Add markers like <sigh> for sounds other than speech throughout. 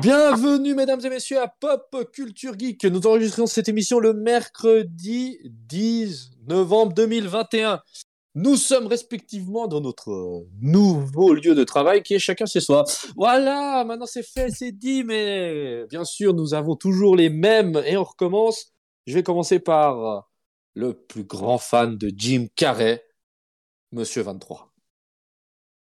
Bienvenue, mesdames et messieurs, à Pop Culture Geek. Nous enregistrons cette émission le mercredi 10 novembre 2021. Nous sommes respectivement dans notre nouveau lieu de travail qui est chacun chez soi. Voilà, maintenant c'est fait, c'est dit, mais bien sûr, nous avons toujours les mêmes et on recommence. Je vais commencer par le plus grand fan de Jim Carrey, Monsieur 23.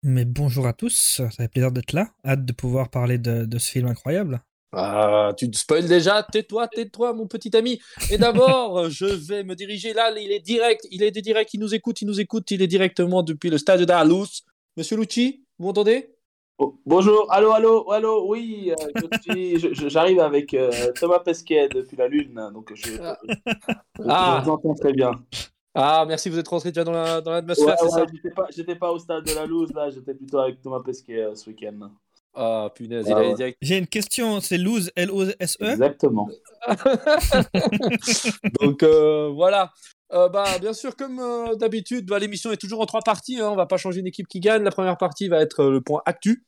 Mais bonjour à tous, ça fait plaisir d'être là. Hâte de pouvoir parler de, ce film incroyable. Ah, tu te spoil déjà, tais-toi, tais-toi, mon petit ami. Et d'abord, <laughs> je vais me diriger là, il est direct, il est direct, il nous écoute, il nous écoute, il est directement depuis le stade d'Arlous. Monsieur Lucci, vous m'entendez? Oh, Bonjour, allô, allô, allô, oui, euh, j'arrive avec euh, Thomas Pesquet depuis la Lune, donc je, ah. ah. vous entends très bien. Ah, merci, vous êtes rentré déjà dans l'atmosphère, la, ouais, c'est ça J'étais pas, au stade de la loose, là, j'étais plutôt avec Thomas Pesquet euh, ce week-end. Ah, punaise, il a direct. J'ai une question, c'est loose, L-O-S-E Exactement. <laughs> <laughs> Donc, euh, voilà. Euh, bah, bien sûr, comme euh, d'habitude, bah, l'émission est toujours en trois parties. Hein. On va pas changer une équipe qui gagne. La première partie va être euh, le point actu.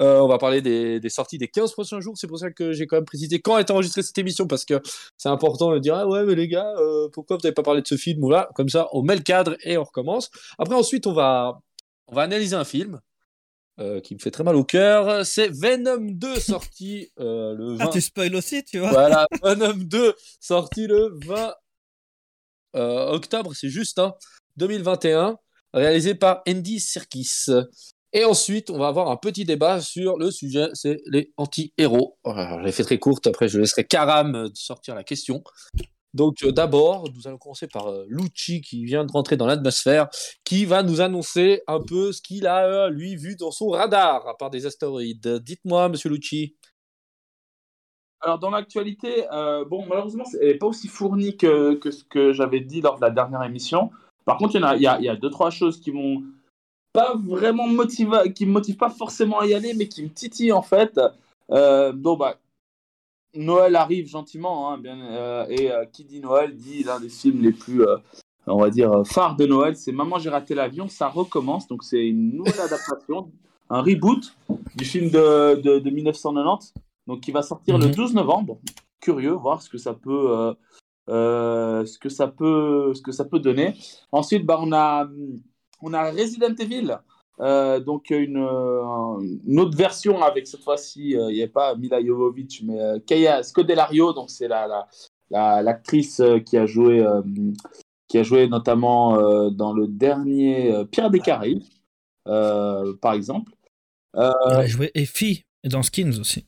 on va parler des, des, sorties des 15 prochains jours. C'est pour ça que j'ai quand même précisé quand est enregistrée cette émission parce que c'est important de dire ah ouais mais les gars pourquoi vous n'avez pas parlé de ce film? Ou là comme ça on met le cadre et on recommence. Après ensuite on va on va analyser un film. qui me fait très mal au cœur, c'est Venom 2 sorti le 20. Ah, tu spoil aussi, tu vois. Voilà, <laughs> Venom 2 sorti le 20 euh, octobre, c'est juste, 2021, hein, réalisé par Andy Serkis. Et ensuite, on va avoir un petit débat sur le sujet, c'est les anti-héros. Je l'ai fait très courte, après je laisserai Karam sortir la question. Donc euh, d'abord, nous allons commencer par euh, Lucci qui vient de rentrer dans l'atmosphère, qui va nous annoncer un peu ce qu'il a, lui, vu dans son radar, à part des astéroïdes. Dites-moi, monsieur Lucci. Alors, dans l'actualité, euh, bon, malheureusement, elle n'est pas aussi fournie que, que ce que j'avais dit lors de la dernière émission. Par contre, il y, a, y, a, deux, trois choses qui m'ont pas vraiment motivé, qui me motivent pas forcément à y aller, mais qui me titillent en fait. Euh, donc, bah, Noël arrive gentiment, hein, euh, et qui dit Noël dit l'un des films les plus, on va dire, phares de Noël, c'est Maman, j'ai raté l'avion, ça recommence. Donc, c'est une nouvelle adaptation, un reboot du film de, de, de 1990 donc qui va sortir le 12 mhm. novembre. Curieux, voir ce que ça peut, euh, euh, ce que ça peut, ce que ça peut donner. Ensuite, bah, on a, on a Resident Evil. Euh, donc une, une, autre version avec cette fois-ci, il n'y a pas Mila Jovovich, mais Kaya Scodelario, donc c'est la, l'actrice qui a joué, qui a joué notamment dans le dernier Pierre des Caraïbes, par exemple. Elle a joué Effie dans Skins aussi.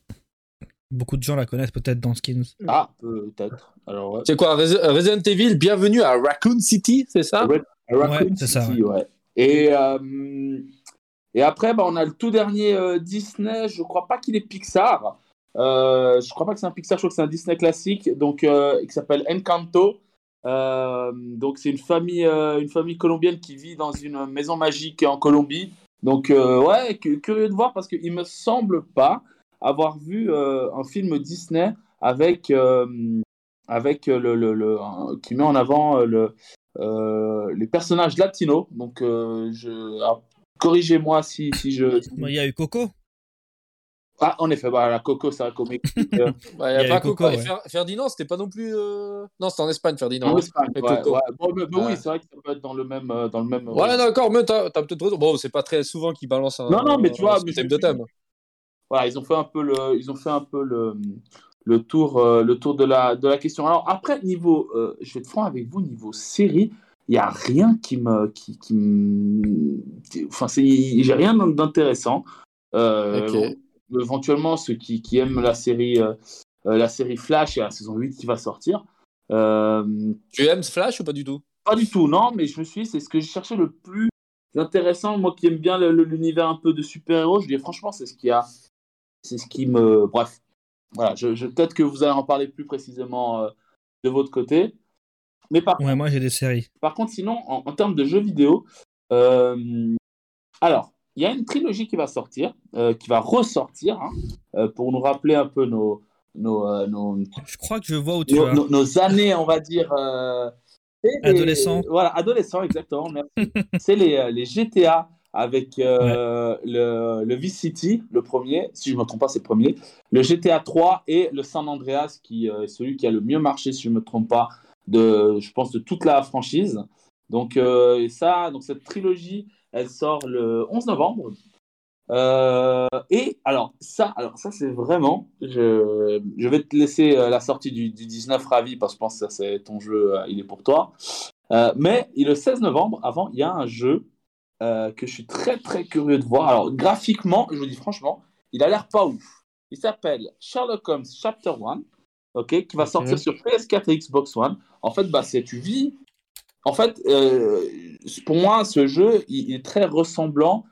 Beaucoup de gens la connaissent peut-être dans Skins. Ah, peut-être. Alors, C'est quoi Resident Evil, bienvenue à Raccoon City, c'est ça? Raccoon City, ça, ouais. Et, euh, et après, bah, on a le tout dernier euh, Disney, je crois pas qu'il est Pixar. Euh, je crois pas que c'est un Pixar, je crois que c'est un Disney classique, donc euh, qui s'appelle Encanto. donc c'est une famille, une famille colombienne qui vit dans une maison magique en Colombie. Donc ouais, curieux de voir parce qu'il me semble pas avoir vu euh, un film Disney avec, euh, avec le, le, le, qui met en avant le, euh, les personnages latinos. Donc, je, corrigez-moi si, si je. Il y a eu Coco. Ah, en effet, bah, la Coco, c'est un comique. <laughs> bah, y a, pas Coco. Ferdinand, c'était pas non plus. Non, c'était en Espagne, Ferdinand. En Espagne, ouais, ouais. Bon, mais, oui, c'est vrai que ça peut être dans le même. Dans le même ouais, d'accord, mais t'as as, peut-être raison. Bon, c'est pas très souvent qu'il balance un. Non, non, mais tu vois. thème de thème voilà, ils ont fait un peu le, ils ont fait un peu le, le tour, euh, le tour de la, de la question. Alors après, niveau, euh, je vais être franc avec vous, niveau série, il n'y a rien qui me, qui, qui enfin, j'ai rien d'intéressant. Euh, éventuellement, ceux qui, qui, aiment la série, la série Flash, a la saison 8 qui va sortir. Tu aimes Flash ou pas du tout? Pas du tout, non, mais je me suis dit, c'est ce que je cherchais le plus intéressant. Moi qui aime bien l'univers un peu de super-héros, je dis franchement, c'est ce qui a c'est ce qui me. Bref. Voilà, je, peut-être que vous allez en parler plus précisément euh, de votre côté. Mais par ouais, moi j'ai des séries. Par contre, sinon, en, termes de jeux vidéo, euh, alors, il y a une trilogie qui va sortir, euh, qui va ressortir, hein, pour nous rappeler un peu nos, nos, nos, Je crois que je vois où tu nos, nos, années, on va dire. Adolescents. Voilà, adolescents, exactement. C'est les, <laughs> les GTA avec euh, le, le Vice City, le premier, si je ne me trompe pas, c'est le premier, le GTA 3 et le San Andreas, qui est celui qui a le mieux marché, si je ne me trompe pas, de, je pense, de toute la franchise. Donc, euh, ça, donc cette trilogie, elle sort le 11 novembre. Euh, et alors ça, alors ça c'est vraiment, je, je, vais te laisser euh, la sortie du, du 19 ravi parce que je pense que c'est ton jeu, il est pour toi. mais le 16 novembre, avant, il y a un jeu que je suis très très curieux de voir. Alors graphiquement, je vous dis franchement, il a l'air pas ouf. Il s'appelle Sherlock Holmes Chapter 1, ok, qui va sortir sur PS4 et Xbox One. En fait, bah, c'est tu vis en fait, euh, pour moi, ce jeu, il, est très ressemblant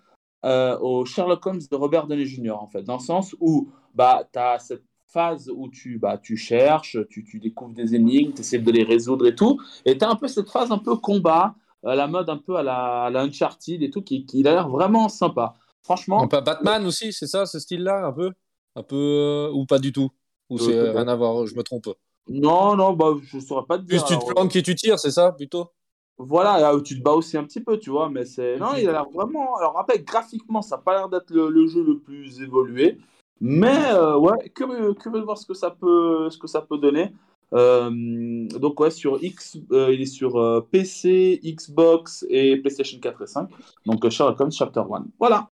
euh, au Sherlock Holmes de Robert Downey Jr., en fait, dans le sens où bah, tu as cette phase où tu, bah, tu cherches, tu, tu découvres des énigmes, tu essaies de les résoudre et tout, et tu as un peu cette phase un peu combat, à la mode un peu à la, à la Uncharted et tout, qui, qui a l'air vraiment sympa. Franchement. Pas Batman aussi, c'est ça, ce style-là, un peu? Un peu, euh, ou pas du tout? Ou c'est rien à voir, je me trompe? Non, non, bah, je saurais pas te dire. Plus tu te plantes que tu tires, c'est ça, plutôt? Voilà, où tu te bats aussi un petit peu, tu vois, mais c'est. Non, il a l'air vraiment. Alors, après, graphiquement, ça n'a pas l'air d'être le, jeu le plus évolué, mais euh, ouais, curieux, curieux de voir ce que ça peut, ce que ça peut donner. Euh, donc, ouais, sur X, euh, il est sur PC, Xbox et PlayStation 4 et 5. Donc, Sherlock Holmes Chapter 1. Voilà.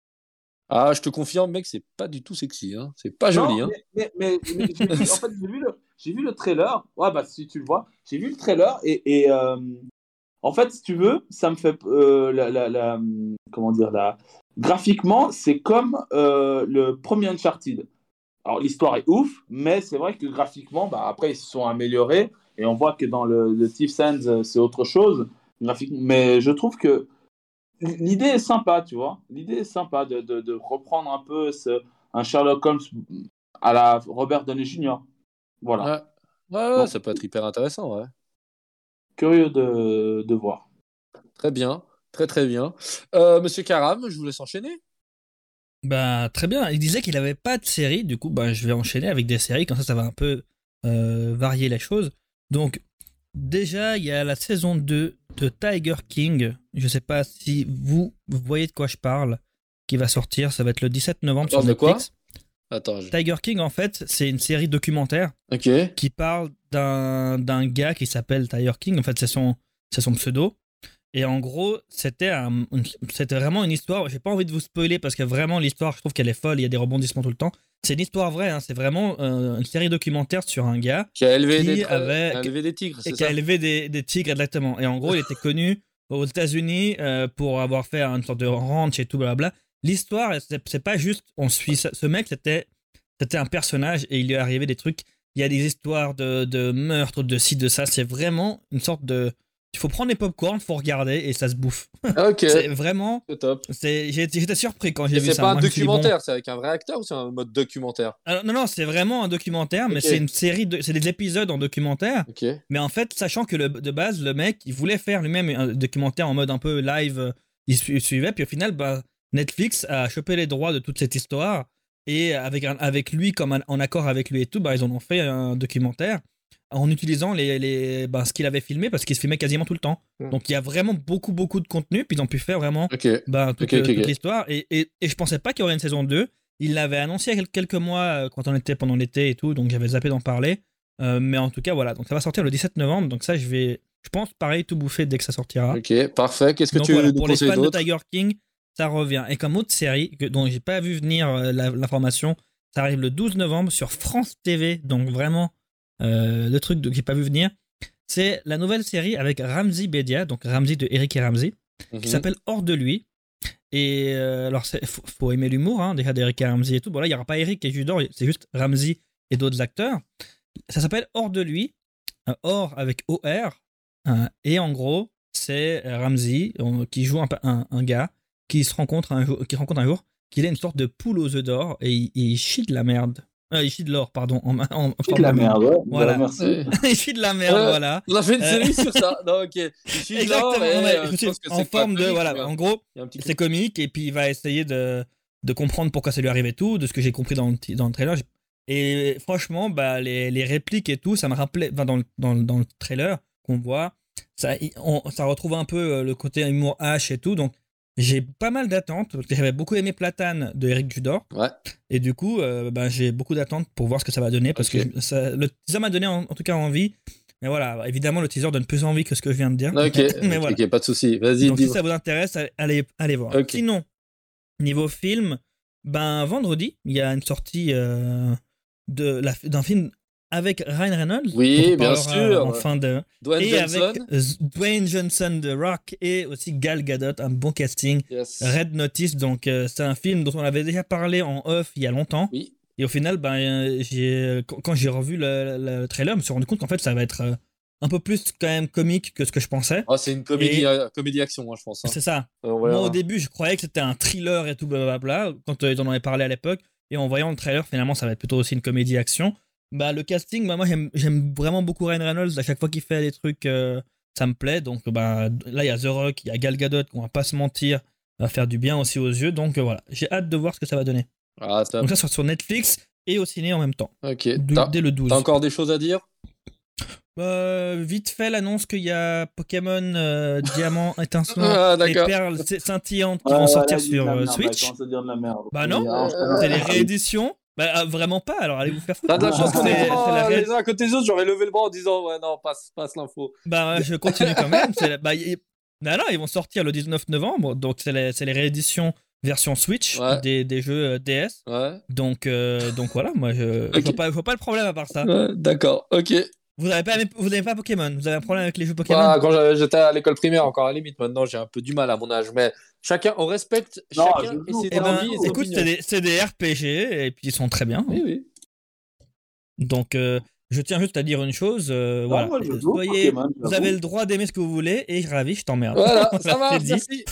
Ah, je te confirme, mec, c'est pas du tout sexy, hein. C'est pas joli, hein. Mais, mais, en fait, j'ai vu, le, vu le trailer. Ouais, bah, si tu le vois, j'ai vu le trailer et. et en fait, si tu veux, ça me fait euh, la, comment dire la graphiquement, c'est comme euh, le premier Uncharted. Alors l'histoire est ouf, mais c'est vrai que graphiquement, bah, après ils se sont améliorés et on voit que dans le, le Thief Sands euh, c'est autre chose. Mais je trouve que l'idée est sympa, tu vois. L'idée est sympa de, de, reprendre un peu ce, un Sherlock Holmes à la Robert Downey Jr. Voilà. Ouais, ouais, ça peut être hyper intéressant, ouais curieux de, de voir. Très bien, très très bien. Euh, Monsieur Karam, je vous laisse enchaîner. Bah très bien. Il disait qu'il n'avait pas de série, du coup bah je vais enchaîner avec des séries, comme ça ça va un peu euh, varier les choses. Donc déjà il y a la saison 2 de Tiger King. Je sais pas si vous, voyez de quoi je parle, qui va sortir. Ça va être le 17 novembre sur Netflix. Tiger King, en fait, c'est une série documentaire qui parle d'un gars qui s'appelle Tiger King. En fait, c'est son, son pseudo. Et en gros, c'était c'était vraiment une histoire. J'ai pas envie de vous spoiler parce que vraiment l'histoire, je trouve qu'elle est folle. Il y a des rebondissements tout le temps. C'est une histoire vraie. Hein, c'est vraiment euh, une série documentaire sur un gars qui a élevé, des, élevé des, tigres. Et qui a élevé des, tigres exactement. Et en gros, il était <laughs> connu aux États-Unis euh, pour avoir fait une sorte de ranch et tout blabla l'histoire, c'est pas juste on suit ce mec, c'était c'était un personnage et il lui est arrivé des trucs. Il y a des histoires de, de meurtres, de ci, de ça. C'est vraiment une sorte de. Il faut prendre les popcorn, faut regarder et ça se bouffe. Ok. <laughs> c'est vraiment. C'est top. J'étais surpris quand j'ai vu ça. C'est pas un documentaire, c'est avec un vrai acteur ou c'est un mode documentaire? Non, non, c'est vraiment un documentaire, mais c'est une série, de... c'est des épisodes en documentaire. Ok. Mais en fait, sachant que le, de base, le mec, il voulait faire lui-même un documentaire en mode un peu live, il suivait, puis au final, bah, Netflix a chopé les droits de toute cette histoire et avec, avec lui, comme en accord avec lui et tout, bah, ils en ont fait un documentaire en utilisant les, les bah, ce qu'il avait filmé parce qu'il se filmait quasiment tout le temps. Hmm. Donc il y a vraiment beaucoup, beaucoup de contenu, puis ils ont pu faire vraiment bah, toute, l'histoire. Et, et, et, je pensais pas qu'il y aurait une saison 2. Il l'avait annoncé il y a quelques mois euh, quand on était pendant l'été et tout, donc j'avais zappé d'en parler. Euh, mais en tout cas, voilà. Donc ça va sortir le 17 novembre. Donc ça, je vais, je pense, pareil, tout bouffer dès que ça sortira. Ok, parfait. Qu'est-ce que tu veux nous Pour les fans de Tiger King, ça revient. Et comme autre série que, dont j'ai pas vu venir euh, l'information, ça arrive le 12 novembre sur France TV. Donc vraiment, euh, le truc que j'ai pas vu venir, c'est la nouvelle série avec Ramsey Bedia, donc Ramsey de Eric et Ramsey, qui mhm. s'appelle Hors de lui. Et euh, alors, il faut, aimer l'humour, hein, déjà d'Eric et Ramsey et tout. Bon, là, il n'y aura pas Eric et Judor, c'est juste Ramsey et d'autres acteurs. Ça s'appelle Hors de lui, Hors avec OR. et en gros, c'est Ramsey qui joue un, un, gars qui se rencontre un jour, qui rencontre un jour qu'il a une sorte de poule aux œufs d'or et il, chie de la merde. Euh, il chie de l'or, pardon. En, en, chie <laughs> de la merde, ouais. Voilà. Merci. il chie de la merde, voilà. On a fait une série sur ça. <laughs> Non, ok. Exactement. Euh, en forme de, voilà. En gros, c'est comique et puis il va essayer de, de comprendre pourquoi ça lui arrive et tout, de ce que j'ai compris dans le, dans le trailer. Et franchement, bah, les, les répliques et tout, ça me rappelait, dans, dans, dans le trailer qu'on voit, ça, on, ça retrouve un peu euh, le côté humour H et tout. Donc, j'ai pas mal d'attentes. parce que J'avais beaucoup aimé Platane de Eric Judor. Ouais. Et du coup, euh, ben, j'ai beaucoup d'attentes pour voir ce que ça va donner. Parce que ça, le teaser m'a donné en, en tout cas envie. Mais voilà, évidemment, le teaser donne plus envie que ce que je viens de dire. Ok, <laughs> Mais voilà. ok, pas de souci. Vas-y, Donc si ça vous intéresse, allez, allez voir. Ok. Sinon, niveau film, ben vendredi, il y a une sortie euh, de la- d'un film avec Ryan Reynolds. Oui, bien parlera sûr. En fin de, Dwayne et Johnson. avec euh, Dwayne Johnson de Rock et aussi Gal Gadot, un bon casting. Yes. Red Notice, donc euh, c'est un film dont on avait déjà parlé en off il y a longtemps. Oui. Et au final, ben, euh, quand j'ai revu le, le trailer, je me suis rendu compte qu'en fait ça va être euh, un peu plus quand même comique que ce que je pensais. Oh, c'est une comédie, Et- euh, comédie action, moi, je pense. hein. C'est ça. Euh. Moi, au début, je croyais que c'était un thriller et tout, blablabla, quand euh, ils en avaient parlé à l'époque. Et en voyant le trailer, finalement, ça va être plutôt aussi une comédie-action. Bah, le casting, bah, moi, j'aime- j'aime vraiment beaucoup Ryan Reynolds. À chaque fois qu'il fait des trucs, euh, ça me plaît. Donc, bah, là, il y a The Rock, il y a Gal Gadot, on va pas se mentir, va faire du bien aussi aux yeux. Donc, euh, voilà, j'ai hâte de voir ce que ça va donner. Ah, ça. Donc, ça sort sur Netflix et au ciné en même temps, Ok. dès le 12. t'as encore des choses à dire? Euh, vite fait, l'annonce qu'il y a Pokémon euh, Diamant <laughs> étincelant Ah, et. Perles scintillantes qui Ouais, vont sortir là, sur la merde, Switch. il commence à dire de la merde. Bah non. C'est les rééditions Bah euh, vraiment pas, alors allez vous faire foutre. T'as de la chance qu'on C'est- est ré- les uns à côté des autres, j'aurais levé le bras en disant ouais non, passe, passe l'info. Bah je continue quand même. la- Bah, y- bah non, ils vont sortir le 19 novembre, donc c'est les, rééditions version Switch Ouais. des, des jeux euh, DS. Ouais. Donc, euh, donc voilà, moi je, je, <laughs> Ok. vois pas, je vois pas le problème à part ça. Ouais, D'accord, ok. Vous avez pas, vous avez pas Pokémon Vous avez un problème avec les jeux Pokémon? Ah, quand j'étais à l'école primaire, encore à la limite, maintenant j'ai un peu du mal à mon âge, mais chacun, on respecte Non, chacun je et ses Eh ben, et écoute, c'est des, RPG et puis ils sont très bien. Oui, oui. Donc, euh, je tiens juste à dire une chose. euh, Non, voilà. moi, je joue au Soyez, Pokémon, vous avez le droit d'aimer ce que vous voulez et ravi, je t'emmerde. Voilà, ça <laughs> va, merci.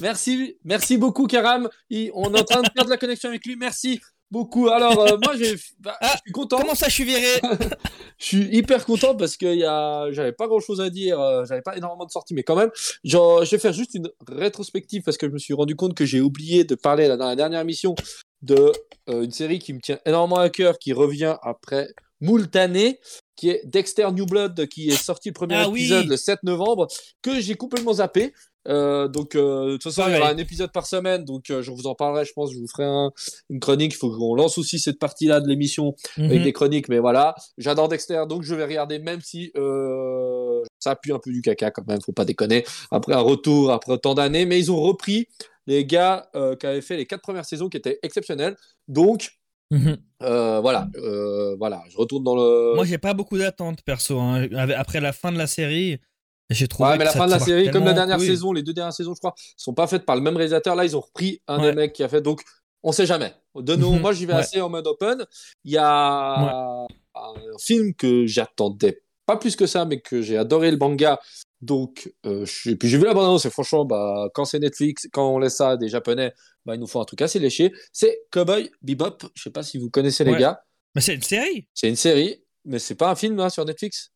merci. Merci beaucoup, Karam. Il- On est en train de perdre la connexion avec lui, merci beaucoup. Alors, euh, <laughs> moi, bah, Ah, je suis content. Comment ça, je suis viré <laughs> Je suis hyper content parce que a... j'avais pas grand chose à dire, euh, j'avais pas énormément de sorties, mais quand même, genre, je vais faire juste une rétrospective parce que je me suis rendu compte que j'ai oublié de parler là, dans la dernière émission de euh, une série qui me tient énormément à cœur, qui revient après moult années, qui est Dexter New Blood, qui est sorti le premier Ah oui. épisode le 7 novembre, que j'ai complètement zappé. Euh, donc, euh, de toute façon, il y aura un épisode par semaine, donc euh, je vous en parlerai, je pense, je vous ferai un- une chronique. Il faut qu'on lance aussi cette partie-là de l'émission avec Mhm. des chroniques, mais voilà. J'adore Dexter, donc je vais regarder, même si euh, ça pue un peu du caca quand même, faut pas déconner. Après un retour, après tant d'années, mais ils ont repris les gars qui avaient fait les quatre premières saisons qui étaient exceptionnelles. Donc Mhm. euh, voilà, euh, voilà, je retourne dans le. Moi, j'ai pas beaucoup d'attentes perso. hein. Après la fin de la série, j'ai trouvé. Ouais, mais la fin de la série, comme la dernière saison, les deux dernières saisons, je crois, sont pas faites par le même réalisateur. Là, ils ont repris un Ouais. des mecs qui a fait. Donc, on sait jamais. De nous, Mhm. moi, j'y vais Ouais. assez en mode open. Il y a un film que j'attendais pas plus que ça, mais que j'ai adoré le manga. Donc, euh, je puis j'ai vu la bande-annonce et franchement, bah, quand c'est Netflix, quand on laisse ça à des Japonais, bah, ils nous font un truc assez léché. C'est Cowboy Bebop. Je sais pas si vous connaissez les gars. Mais c'est une série. C'est une série, mais c'est pas un film là sur Netflix.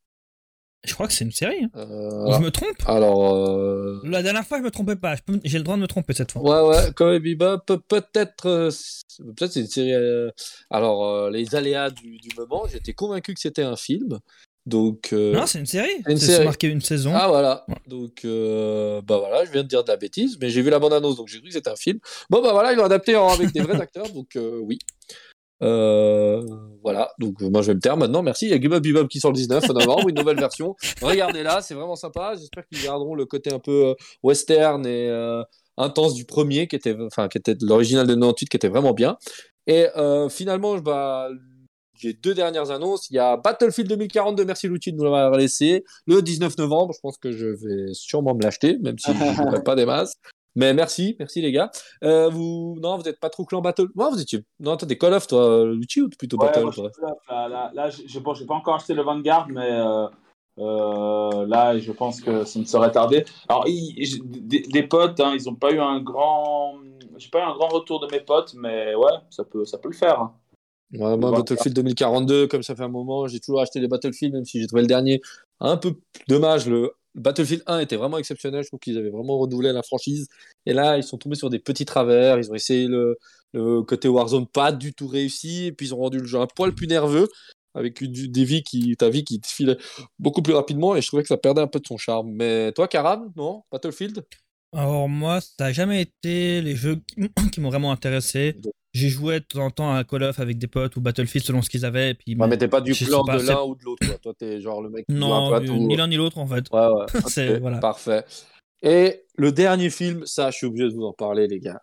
Je crois que c'est une série. hein. Euh, Je me trompe alors, euh, La dernière fois, je me trompais pas. Peux- J'ai le droit de me tromper cette fois. Ouais, ouais, Bebop, peut- peut-être, euh, c'est- peut-être c'est une série. Alors, les aléas du, du moment, j'étais convaincu que c'était un film. Donc, Non, c'est une série. c'est marqué une saison. ah voilà. Ouais. Donc, bah voilà, je viens de dire de la bêtise, mais j'ai vu la bande-annonce, donc j'ai cru que c'était un film. Bon, bah voilà, ils l'ont adapté en- avec des vrais <laughs> acteurs, donc oui. Euh, voilà, donc euh, moi je vais me taire maintenant, merci. Il y a Cowboy Bebop qui sort le 19 novembre, une nouvelle version. Regardez-la, c'est vraiment sympa. J'espère qu'ils garderont le côté un peu euh, western et euh, intense du premier, qui était, enfin, qui était l'original de 98, qui était vraiment bien. Et finalement, bah, j'ai deux dernières annonces. Il y a Battlefield 2042, merci Lucci de nous l'avoir laissé, le 19 novembre. Je pense que je vais sûrement me l'acheter, même si je ne <laughs> pas des masses. Mais merci, merci les gars. Euh, vous, non, vous n'êtes pas trop clan Battle. Non, vous étiez. Non, toi, t'es Call of, toi, Lucci, ou plutôt Ouais, Battle, moi, je suis là, là, là, bon, j'ai pas encore acheté le Vanguard, mais euh, euh, là, je pense que ça ne serait tardé. Alors, il- des, des potes, hein, ils n'ont pas eu un grand, j'ai pas eu un grand retour de mes potes, mais ouais, ça peut, ça peut le faire. hein. Ouais, moi. Battlefield 2042, comme ça fait un moment, j'ai toujours acheté les Battlefield, même si j'ai trouvé le dernier un peu dommage. Le Battlefield 1 était vraiment exceptionnel. Je trouve qu'ils avaient vraiment renouvelé la franchise. Et là, ils sont tombés sur des petits travers. Ils ont essayé le, le côté Warzone pas du tout réussi. Et puis, ils ont rendu le jeu un poil plus nerveux, avec une, des vies qui, ta vie qui te file beaucoup plus rapidement. Et je trouvais que ça perdait un peu de son charme. Mais toi, Karam, non? Battlefield? Alors moi, ça n'a jamais été les jeux qui <clears throat> qui m'ont vraiment intéressé. J'ai joué de temps en temps à Call of avec des potes ou Battlefield selon ce qu'ils avaient. Et puis, Ouais, mais t'es pas du plan de l'un ou de l'autre. quoi. Toi, t'es genre le mec qui joue non, euh, tout. ni l'un ni l'autre en fait. Ouais, ouais. <laughs> C'est- Ok, voilà. Parfait. Et le dernier film, ça, je suis obligé de vous en parler, les gars.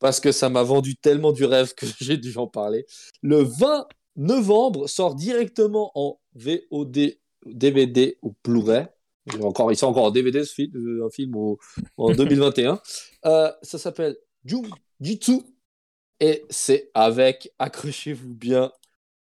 Parce que ça m'a vendu tellement du rêve que <laughs> j'ai dû en parler. Le 20 novembre sort directement en VOD, DVD ou Blu-ray. Il est Encore, il sort encore en DVD, ce film, euh, un film au- en <laughs> 2021. Euh, ça s'appelle Jitsu. Et c'est avec, accrochez-vous bien,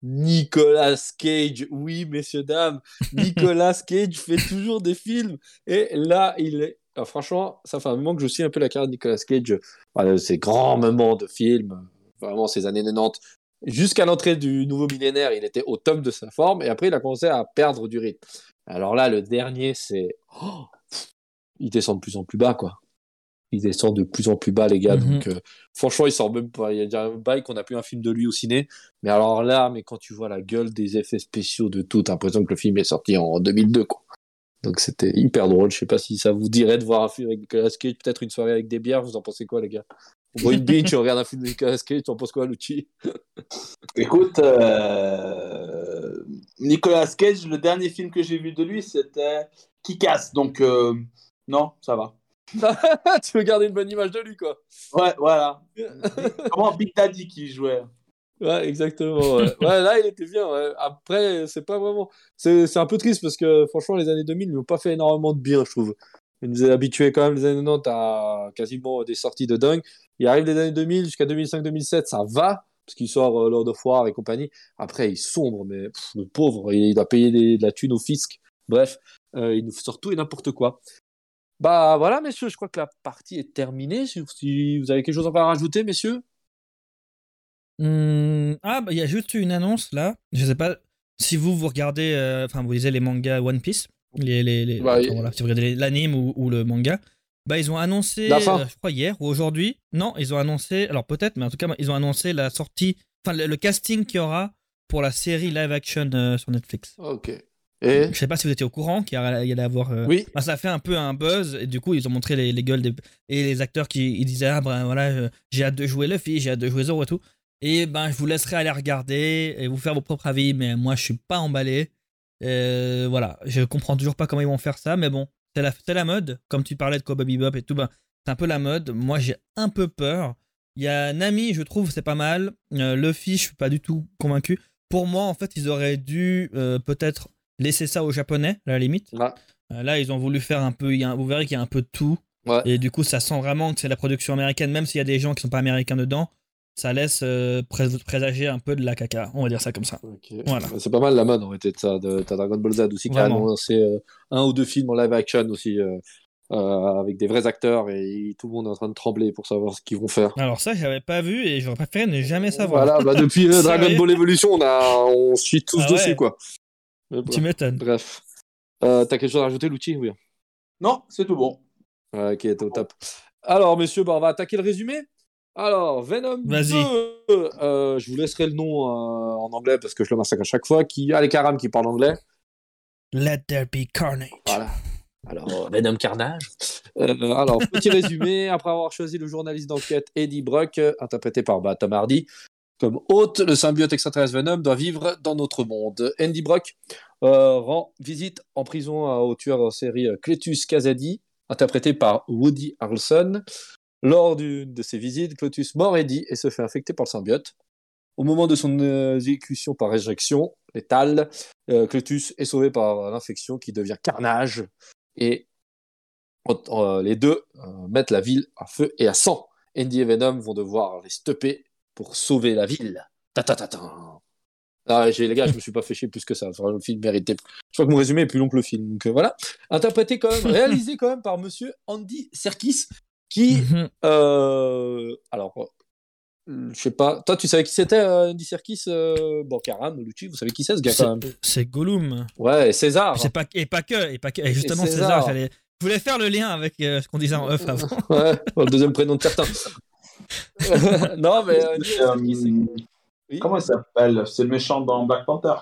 Nicolas Cage. Oui, messieurs, dames, Nicolas <laughs> Cage fait toujours des films. Et là, il est. ah, franchement, ça fait un moment que je suis un peu la carrière de Nicolas Cage. Voilà, ces grands moments de films, vraiment ces années 90. Jusqu'à l'entrée du nouveau millénaire, il était au top de sa forme. Et après, il a commencé à perdre du rythme. Alors là, le dernier, c'est. oh, il descend de plus en plus bas, quoi. Il descend de plus en plus bas, les gars. Mhm. Donc, euh, franchement, il sort même pas. Il y a déjà un bail qu'on n'a plus un film de lui au ciné. Mais alors là, mais quand tu vois la gueule des effets spéciaux de tout, t'as l'impression que le film est sorti en 2002, quoi. Donc c'était hyper drôle. Je sais pas si ça vous dirait de voir un film avec Nicolas Cage, peut-être une soirée avec des bières. Vous en pensez quoi, les gars? On boit une binge, on regarde un film de Nicolas Cage. Tu en penses quoi, Lucci? <laughs> Écoute, euh, Nicolas Cage, le dernier film que j'ai vu de lui, c'était Kick-Ass. Donc, euh, non, ça va. <laughs> Tu veux garder une bonne image de lui, quoi Ouais, voilà. <laughs> Comment Big Daddy qui jouait Ouais, exactement. Ouais. Ouais, là, il était bien. ouais. Après, c'est pas vraiment. C'est c'est un peu triste parce que, franchement, les années 2000 ne ont pas fait énormément de bien, je trouve. Ils nous est habitués quand même, les années 90, à quasiment des sorties de dingue. Il arrive les années 2000 jusqu'à 2005-2007, ça va, parce qu'il sort euh, Lord of War et compagnie. Après, il sombre, mais pff, le pauvre, il doit payer des- de la thune au fisc. Bref, euh, il nous sort tout et n'importe quoi. Bah voilà, messieurs, je crois que la partie est terminée. Si, vous avez quelque chose encore à rajouter, messieurs Hmm, Ah, bah, il y a juste une annonce là. Je sais pas si vous, vous regardez, euh, enfin, vous lisez les mangas One Piece, les, les, les- Bah, enfin, voilà, si vous regardez l'anime ou, ou le manga, bah, ils ont annoncé, euh, je crois hier ou aujourd'hui, non, ils ont annoncé, alors peut-être, mais en tout cas, ils ont annoncé la sortie, enfin, le, le casting qu'il y aura pour la série live action euh, sur Netflix. Ok. Et Je sais pas si vous étiez au courant qu'il y allait avoir. euh, Oui. bah, ça a fait un peu un buzz et du coup ils ont montré les, les gueules des... et les acteurs qui ils disaient ah ben voilà euh, j'ai hâte de jouer Luffy j'ai hâte de jouer Zoro et tout. Et ben je vous laisserai aller regarder et vous faire vos propres avis mais moi je suis pas emballé. Euh, voilà. Je comprends toujours pas comment ils vont faire ça mais bon c'est la la mode. Comme tu parlais de Cowboy Bebop et tout ben c'est un peu la mode. Moi j'ai un peu peur. Il y a Nami je trouve c'est pas mal. Euh, Luffy je suis pas du tout convaincu. Pour moi en fait ils auraient dû peut-être laisser ça aux japonais à la limite là, euh, Là, ils ont voulu faire un peu. il y a un- vous verrez qu'il y a un peu de tout. Ouais. Et du coup, ça sent vraiment que c'est la production américaine, même s'il y a des gens qui sont pas américains dedans. Ça laisse euh, pré- présager un peu de la caca. On va dire ça comme ça. Voilà. C'est pas mal la mode en été de ça. De, t'as Dragon Ball Z aussi qui a annoncé euh, un ou deux films en live action aussi, euh, avec des vrais acteurs et tout le monde est en train de trembler pour savoir ce qu'ils vont faire. Alors, ça, j'avais pas vu et j'aurais préféré ne jamais savoir. Voilà, bah <laughs> depuis Dragon Ball Evolution, on, a, on chie tous Ah ouais. dessus quoi. Mais Tu bref. m'étonnes. Bref. Euh, t'as quelque chose à rajouter, Luchi Oui. Non, c'est tout bon. Ok, t'es au top. Alors, messieurs, bah, on va attaquer le résumé? Alors, Venom 2, Vas-y. euh, je vous laisserai le nom euh, en anglais parce que je le massacre à chaque fois. Qui les Karam qui parlent anglais. Let there be carnage. Voilà. Alors, Venom Carnage. Euh, alors, petit résumé. <laughs> Après avoir choisi le journaliste d'enquête Eddie Brock, euh, interprété par bah, Tom Hardy, comme hôte, le symbiote extraterrestre Venom doit vivre dans notre monde. Andy Brock euh, rend visite en prison à- au tueur en série euh, Cletus Kazadi, interprété par Woody Harrelson. Lors d'une de ses visites, Cletus mord Eddie et se fait infecter par le symbiote. Au moment de son euh, exécution par éjection létale, euh, Cletus est sauvé par l'infection qui devient carnage et euh, les deux euh, mettent la ville à feu et à sang. Andy et Venom vont devoir les stopper pour sauver la ville. Ta ta ta ta. Ah, j'ai- les gars, je me suis pas fait chier plus que ça. Le film méritait. Je crois que mon résumé est plus long que le film. Donc euh, voilà. Interprété quand même, <laughs> réalisé quand même par monsieur Andy Serkis, qui, Mhm. euh, alors, euh, je sais pas. Toi, tu savais qui c'était Andy Serkis euh, Bon, Karam, Lucci, vous savez qui c'est ce gars quand même C'est- Gollum. Ouais, et César. C'est pas, et pas que. Et, pas que. et justement, César. Je voulais faire le lien avec euh, ce qu'on disait en off <laughs> avant. Ouais, le deuxième prénom de certains. <laughs> non, mais euh, Euh, Oui? Comment il s'appelle? C'est le méchant dans Black Panther.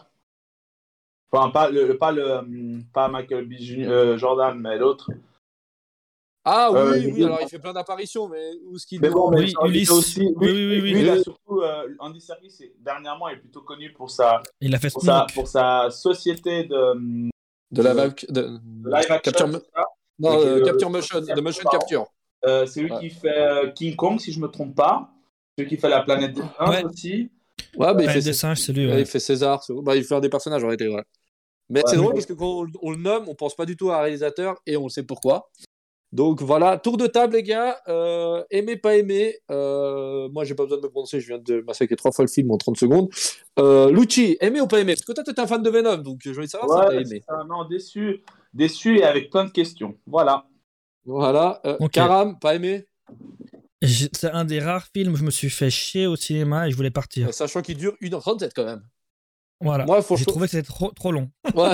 Enfin, pas le, pas le, pas Michael B. Jr., euh, Jordan, mais l'autre. Ah oui, Euh, oui, alors il fait plein d'apparitions, mais où ce qu'il Mais bon, mais Oui, Ulysse. aussi. Oui, oui, oui, lui, oui. il a surtout. euh, Andy Serkis, dernièrement, il est plutôt connu pour sa, Il a fait pour sa, pour sa société de, de la vague. De... de live action. Capture, non, euh, capture motion, de motion Pardon. capture. Euh, c'est lui Ouais. qui fait euh, King Kong, si je me trompe pas. Celui qui fait la planète des singes Ouais. aussi. Ouais, mais il fait, des singes, c'est lui. ouais, ouais. il fait César. Bah, il fait un des personnages, en réalité, ouais. Mais Ouais, c'est drôle parce que quand on, on le nomme, on pense pas du tout à un réalisateur et on sait pourquoi. Donc voilà, tour de table, les gars. Euh, aimé, pas aimé. Euh, moi, j'ai pas besoin de me prononcer. Je viens de massacrer trois fois le film en 30 secondes. Euh, Lucci, aimé ou pas aimé? Parce que toi, t'es un fan de Venom, donc je voulais savoir si t'as Ouais, aimé. non, déçu. Déçu et avec plein de questions. Voilà. Voilà. Euh, Ok. Karam, pas aimé C'est un des rares films où je me suis fait chier au cinéma et je voulais partir. Euh, Sachant qu'il dure 1h37 quand même. Voilà. Moi, faut J'ai trouvé que c'était trop, trop long. <laughs> Ouais,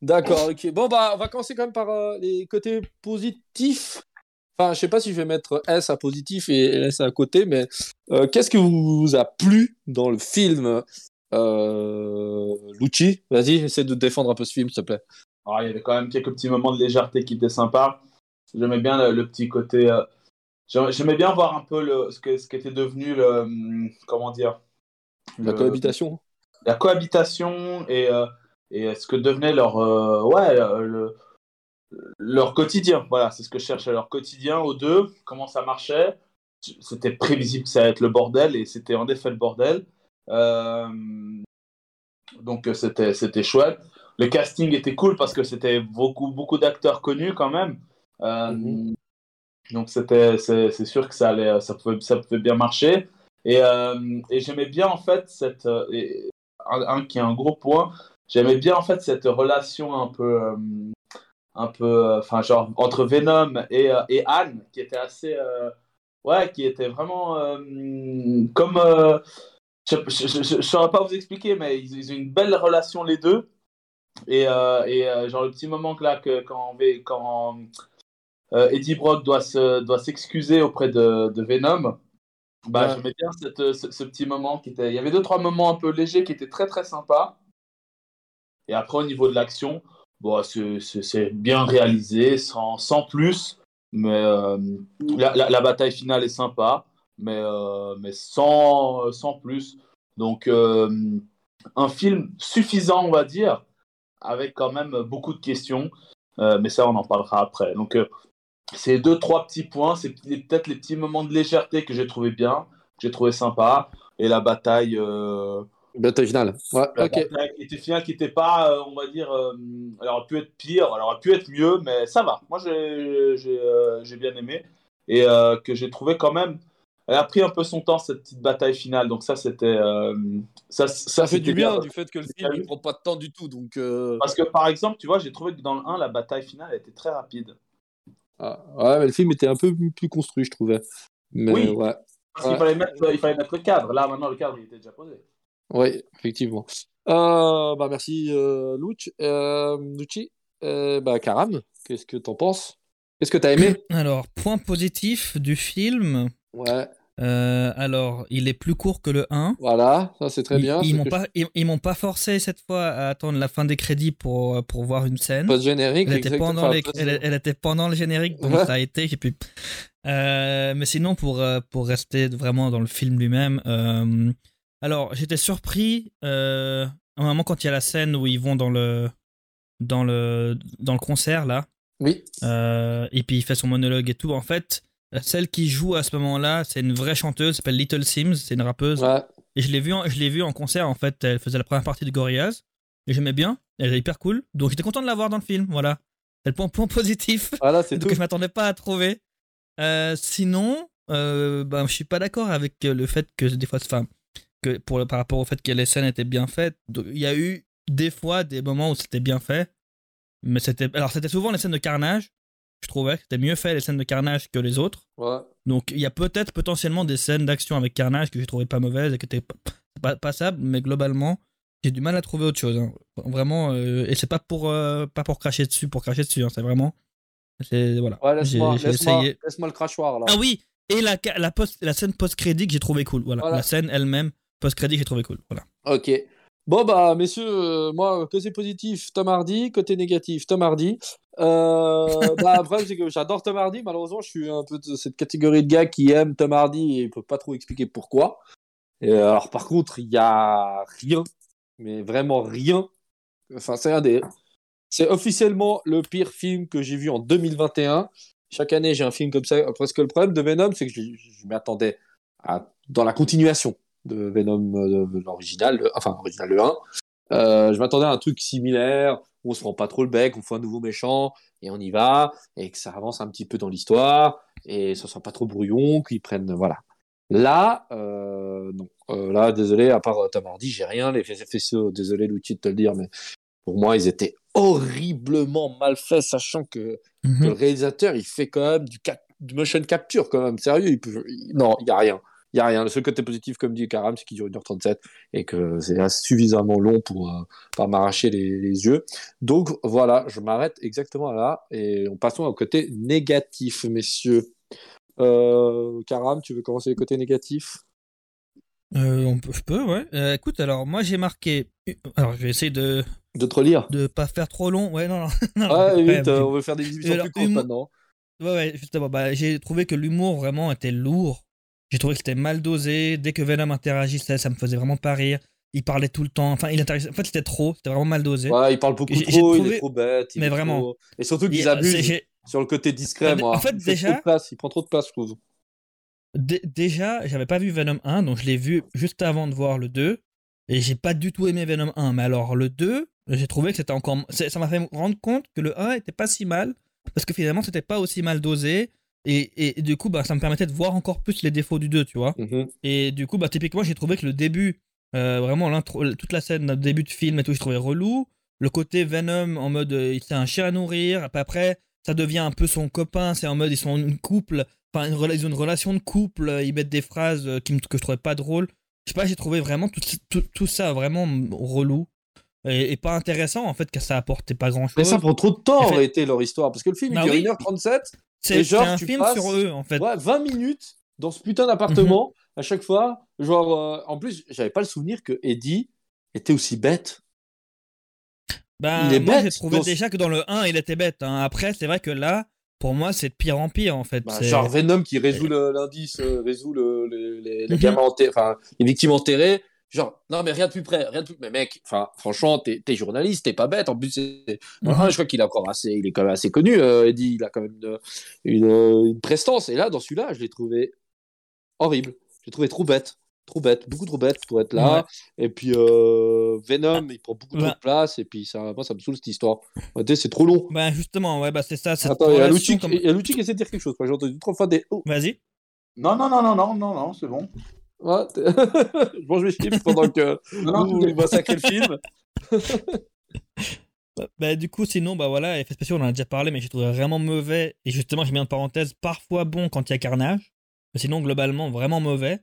d'accord, ok. Bon, bah, on va commencer quand même par euh, les côtés positifs. Enfin, je sais pas si je vais mettre S à positif et S à côté, mais euh, qu'est-ce que vous a plu dans le film euh, Lucci? Vas-y, essaie de défendre un peu ce film, s'il te plaît. Alors, il y avait quand même quelques petits moments de légèreté qui étaient sympas. J'aimais bien le, le petit côté. euh, j'aimais bien voir un peu le, ce que ce qu'était devenu le. hum, Comment dire La le- cohabitation la cohabitation et, euh, et ce que devenait leur, euh, ouais, euh, le- leur quotidien. Voilà, c'est ce que je cherchais, leur quotidien aux deux, comment ça marchait. C'était prévisible que ça allait être le bordel et c'était en effet le bordel. Euh, donc euh, c'était c'était chouette. Le casting était cool parce que c'était beaucoup, beaucoup d'acteurs connus quand même. Euh, Mhm. Donc c'était c'est sûr que ça allait ça pouvait ça pouvait bien marcher et, euh, et j'aimais bien en fait cette euh, et un, qui est un gros point j'aimais bien en fait cette relation un peu euh, un peu euh, enfin genre entre Venom et, euh, et Anne qui était assez euh, ouais qui était vraiment euh, comme euh, je, je saurais pas vous expliquer mais ils, ont une belle relation les deux et, euh, et euh, genre le petit moment que là que quand euh, Eddie Brock doit se doit s'excuser auprès de, de Venom. Bah, Ouais. j'aimais bien cette, ce, ce petit moment qui était. Il y avait deux trois moments un peu légers qui étaient très très sympas. Et après au niveau de l'action, bon, c'est- bien réalisé, sans, sans plus. Mais euh, la, la, la bataille finale est sympa, mais euh, mais sans sans plus. Donc euh, un film suffisant, on va dire, avec quand même beaucoup de questions. Euh, mais ça, on en parlera après. Donc, euh, c'est deux, trois petits points. C'est peut-être les petits moments de légèreté que j'ai trouvé bien, que j'ai trouvé sympa. Et la bataille, euh, Bataille finale. Ouais, la bataille qui était finale, qui n'était pas, euh, on va dire, euh, elle aurait pu être pire, elle aurait pu être mieux, mais ça va. Moi, j'ai j'ai, euh, bien aimé. Et euh, que j'ai trouvé quand même. Elle a pris un peu son temps, cette petite bataille finale. Donc, ça, c'était. euh, ça, ça, Ça fait du bien du fait que le film ne prend pas de temps du tout. Donc, euh, Parce que, par exemple, tu vois, j'ai trouvé que dans le 1, la bataille finale était très rapide. Ah, ouais, mais le film était un peu plus construit, je trouvais. Mais Oui. ouais. Parce Ouais. qu'il fallait mettre, il fallait mettre le cadre. Là, maintenant, le cadre, il était déjà posé. Oui, effectivement. Euh, bah merci euh, Luch. Euh, Lucci. Euh, bah Karam, qu'est-ce que t'en penses? Qu'est-ce que t'as aimé? Alors, point positif du film? Ouais, euh, alors, il est plus court que le 1. voilà, ça c'est très Ils- bien. Ils, m'ont pas, ils, ils m'ont pas forcé cette fois à attendre la fin des crédits pour, pour voir une scène. Post-générique, Elle était, pendant les- elle, elle était pendant le générique, donc Ouais. ça a été. j'ai pu- Euh, mais sinon, pour, euh, pour rester vraiment dans le film lui-même, euh, alors j'étais surpris euh, à un moment quand il y a la scène où ils vont dans le, dans le, dans le concert là, Oui, euh, et puis il fait son monologue et tout. En fait, celle qui joue à ce moment-là, c'est une vraie chanteuse, elle s'appelle Little Sims, c'est une rappeuse. ouais. Et je l'ai vu, en- je l'ai vu en concert en fait. Elle faisait la première partie de Gorillaz. Et j'aimais bien. Elle est hyper cool. Donc j'étais content de la voir dans le film. Voilà. C'est le point, point positif <laughs> Voilà, c'est tout. que je m'attendais pas à trouver. Euh, sinon, euh, ben, je suis pas d'accord avec le fait que des fois, enfin, que pour le- par rapport au fait que les scènes étaient bien faites. Il y a eu des fois des moments où c'était bien fait, mais c'était alors c'était souvent les scènes de carnage. Je trouvais que c'était mieux fait les scènes de carnage que les autres. Ouais. Donc il y a peut-être potentiellement des scènes d'action avec Carnage que j'ai trouvé pas mauvaises et qui étaient pas, pas passables, mais globalement j'ai du mal à trouver autre chose. hein. Vraiment, euh, et c'est pas pour euh, pas pour cracher dessus, pour cracher dessus. hein, c'est vraiment, voilà. Ouais, laisse-moi le crachoir là. Ah oui, et la la, post, la scène post crédit que j'ai trouvé cool. Voilà, Voilà. la scène elle-même post crédit que j'ai trouvé cool. Voilà. Ok. Bon, bah, messieurs, euh, moi, côté positif, Tom Hardy. Côté négatif, Tom Hardy. Euh, bah, après, c'est que j'adore Tom Hardy. Malheureusement, je suis un peu de cette catégorie de gars qui aiment Tom Hardy et ne peut pas trop expliquer pourquoi. Et, euh, alors, par contre, il y a rien, mais vraiment rien. Enfin, c'est un des. C'est officiellement le pire film que j'ai vu en 2021. Chaque année, j'ai un film comme ça. Presque le problème de Venom, c'est que je, je m'attendais à, dans la continuation de Venom, euh, l'original, le- enfin, original le 1. Euh, je m'attendais à un truc similaire où on se rend pas trop le bec, on fait un nouveau méchant et on y va et que ça avance un petit peu dans l'histoire et ça soit pas trop brouillon, qu'ils prennent voilà. Là, euh, non. Euh, là, désolé, à part Hardy, j'ai rien. Les spéciaux, désolé Luigi de te le dire, mais pour moi, ils étaient horriblement mal faits, sachant que, que le Mhm. réalisateur, il fait quand même du, cap- du motion capture, quand même. Sérieux, il peut... il- non, il y a rien. Il y a rien. Le seul côté positif, comme dit Karam, c'est qu'il dure 1h37 et que c'est suffisamment long pour euh, pas m'arracher les, les yeux. Donc voilà, je m'arrête exactement là et on passons au côté négatif, messieurs. Euh, Karam, tu veux commencer les côtés négatifs? Euh, on peut, je peux, ouais. Euh, écoute, alors moi j'ai marqué. Alors je vais essayer de De te relire de pas faire trop long. Ouais, non, non. <laughs> non Ouais, ouais, vite, euh, on veut faire des <laughs> émissions plus courtes maintenant. ouais, ouais, justement. Bah, j'ai trouvé que l'humour vraiment était lourd. J'ai trouvé que c'était mal dosé. Dès que Venom interagissait, ça me faisait vraiment pas rire. Il parlait tout le temps. Enfin, il interagissait. En fait, c'était trop. C'était vraiment mal dosé. Ouais, il parle beaucoup trop, il est trop bête. il Mais est vraiment. trop- Et surtout Il- qu'ils c'est- abusent sur le côté discret, En moi. fait, il déjà- trop de place, il prend trop de place, je trouve. Dé- déjà, j'avais pas vu Venom 1, donc je l'ai vu juste avant de voir le 2. Et j'ai pas du tout aimé Venom 1. Mais alors, le 2, j'ai trouvé que c'était encore. Ça m'a fait me rendre compte que le 1 était pas si mal. Parce que finalement, c'était pas aussi mal dosé. Et, et du coup, bah, ça me permettait de voir encore plus les défauts du 2, tu vois. Mhm. Et du coup, bah, typiquement, j'ai trouvé que le début, euh, vraiment l'intro, toute la scène, le début de film et tout, je trouvais relou. Le côté Venom en mode, euh, c'est un chien à nourrir. Après, ça devient un peu son copain. C'est en mode, ils sont une couple, enfin, une, ils ont une relation de couple. Ils mettent des phrases euh, qui que je trouvais pas drôles. Je sais pas, j'ai trouvé vraiment tout, tout, tout ça vraiment relou. Et, et pas intéressant, en fait, que ça apportait pas grand Mais chose. ça prend trop de temps, En réalité, leur histoire. Parce que le film, Bah il dure oui. 1h37. C'est un tu film passes- sur eux, en fait. Ouais, 20 minutes dans ce putain d'appartement, à chaque fois. Genre, euh, en plus, j'avais pas le souvenir que Eddie était aussi bête. Ben, Il est moi, j'ai bête trouvé dans déjà que dans le 1, il était bête. hein. Après, c'est vrai que là, pour moi, c'est de pire en pire, en fait. Bah, genre Venom qui résout l'indice, euh, résout le- le- les, les Mhm. gamins enterrés, enfin, les victimes enterrées. Genre, non, mais rien de plus près, rien de plus. Mais mec, enfin, franchement, t'es es journaliste, t'es pas bête. En plus. Ah, je crois qu'il est encore assez, il est quand même assez connu. euh, Eddie, il a quand même une, une, une prestance. Et là, dans celui-là, je l'ai trouvé horrible. Je l'ai trouvé trop bête, trop bête, beaucoup trop bête pour être là. Et puis euh, Venom, il prend beaucoup trop de place. Et puis ça, moi, ça me saoule cette histoire. C'est trop long. Ben, justement, ouais, bah, c'est ça. cette Attends, il y a comme- Luchi qui essaie de dire quelque chose. J'ai entendu trois fois des. Oh, Vas-y. Non, non, non, non, non, non, non, c'est bon. Ouais, <laughs> je mange mes chips pendant que vous, massacrez le film. Bah, bah, du coup, sinon, bah voilà, effets spéciaux, on en a déjà parlé, mais j'ai trouvé vraiment mauvais. Et justement, j'ai mis en parenthèse, parfois bon quand il y a carnage. Mais sinon, globalement, vraiment mauvais.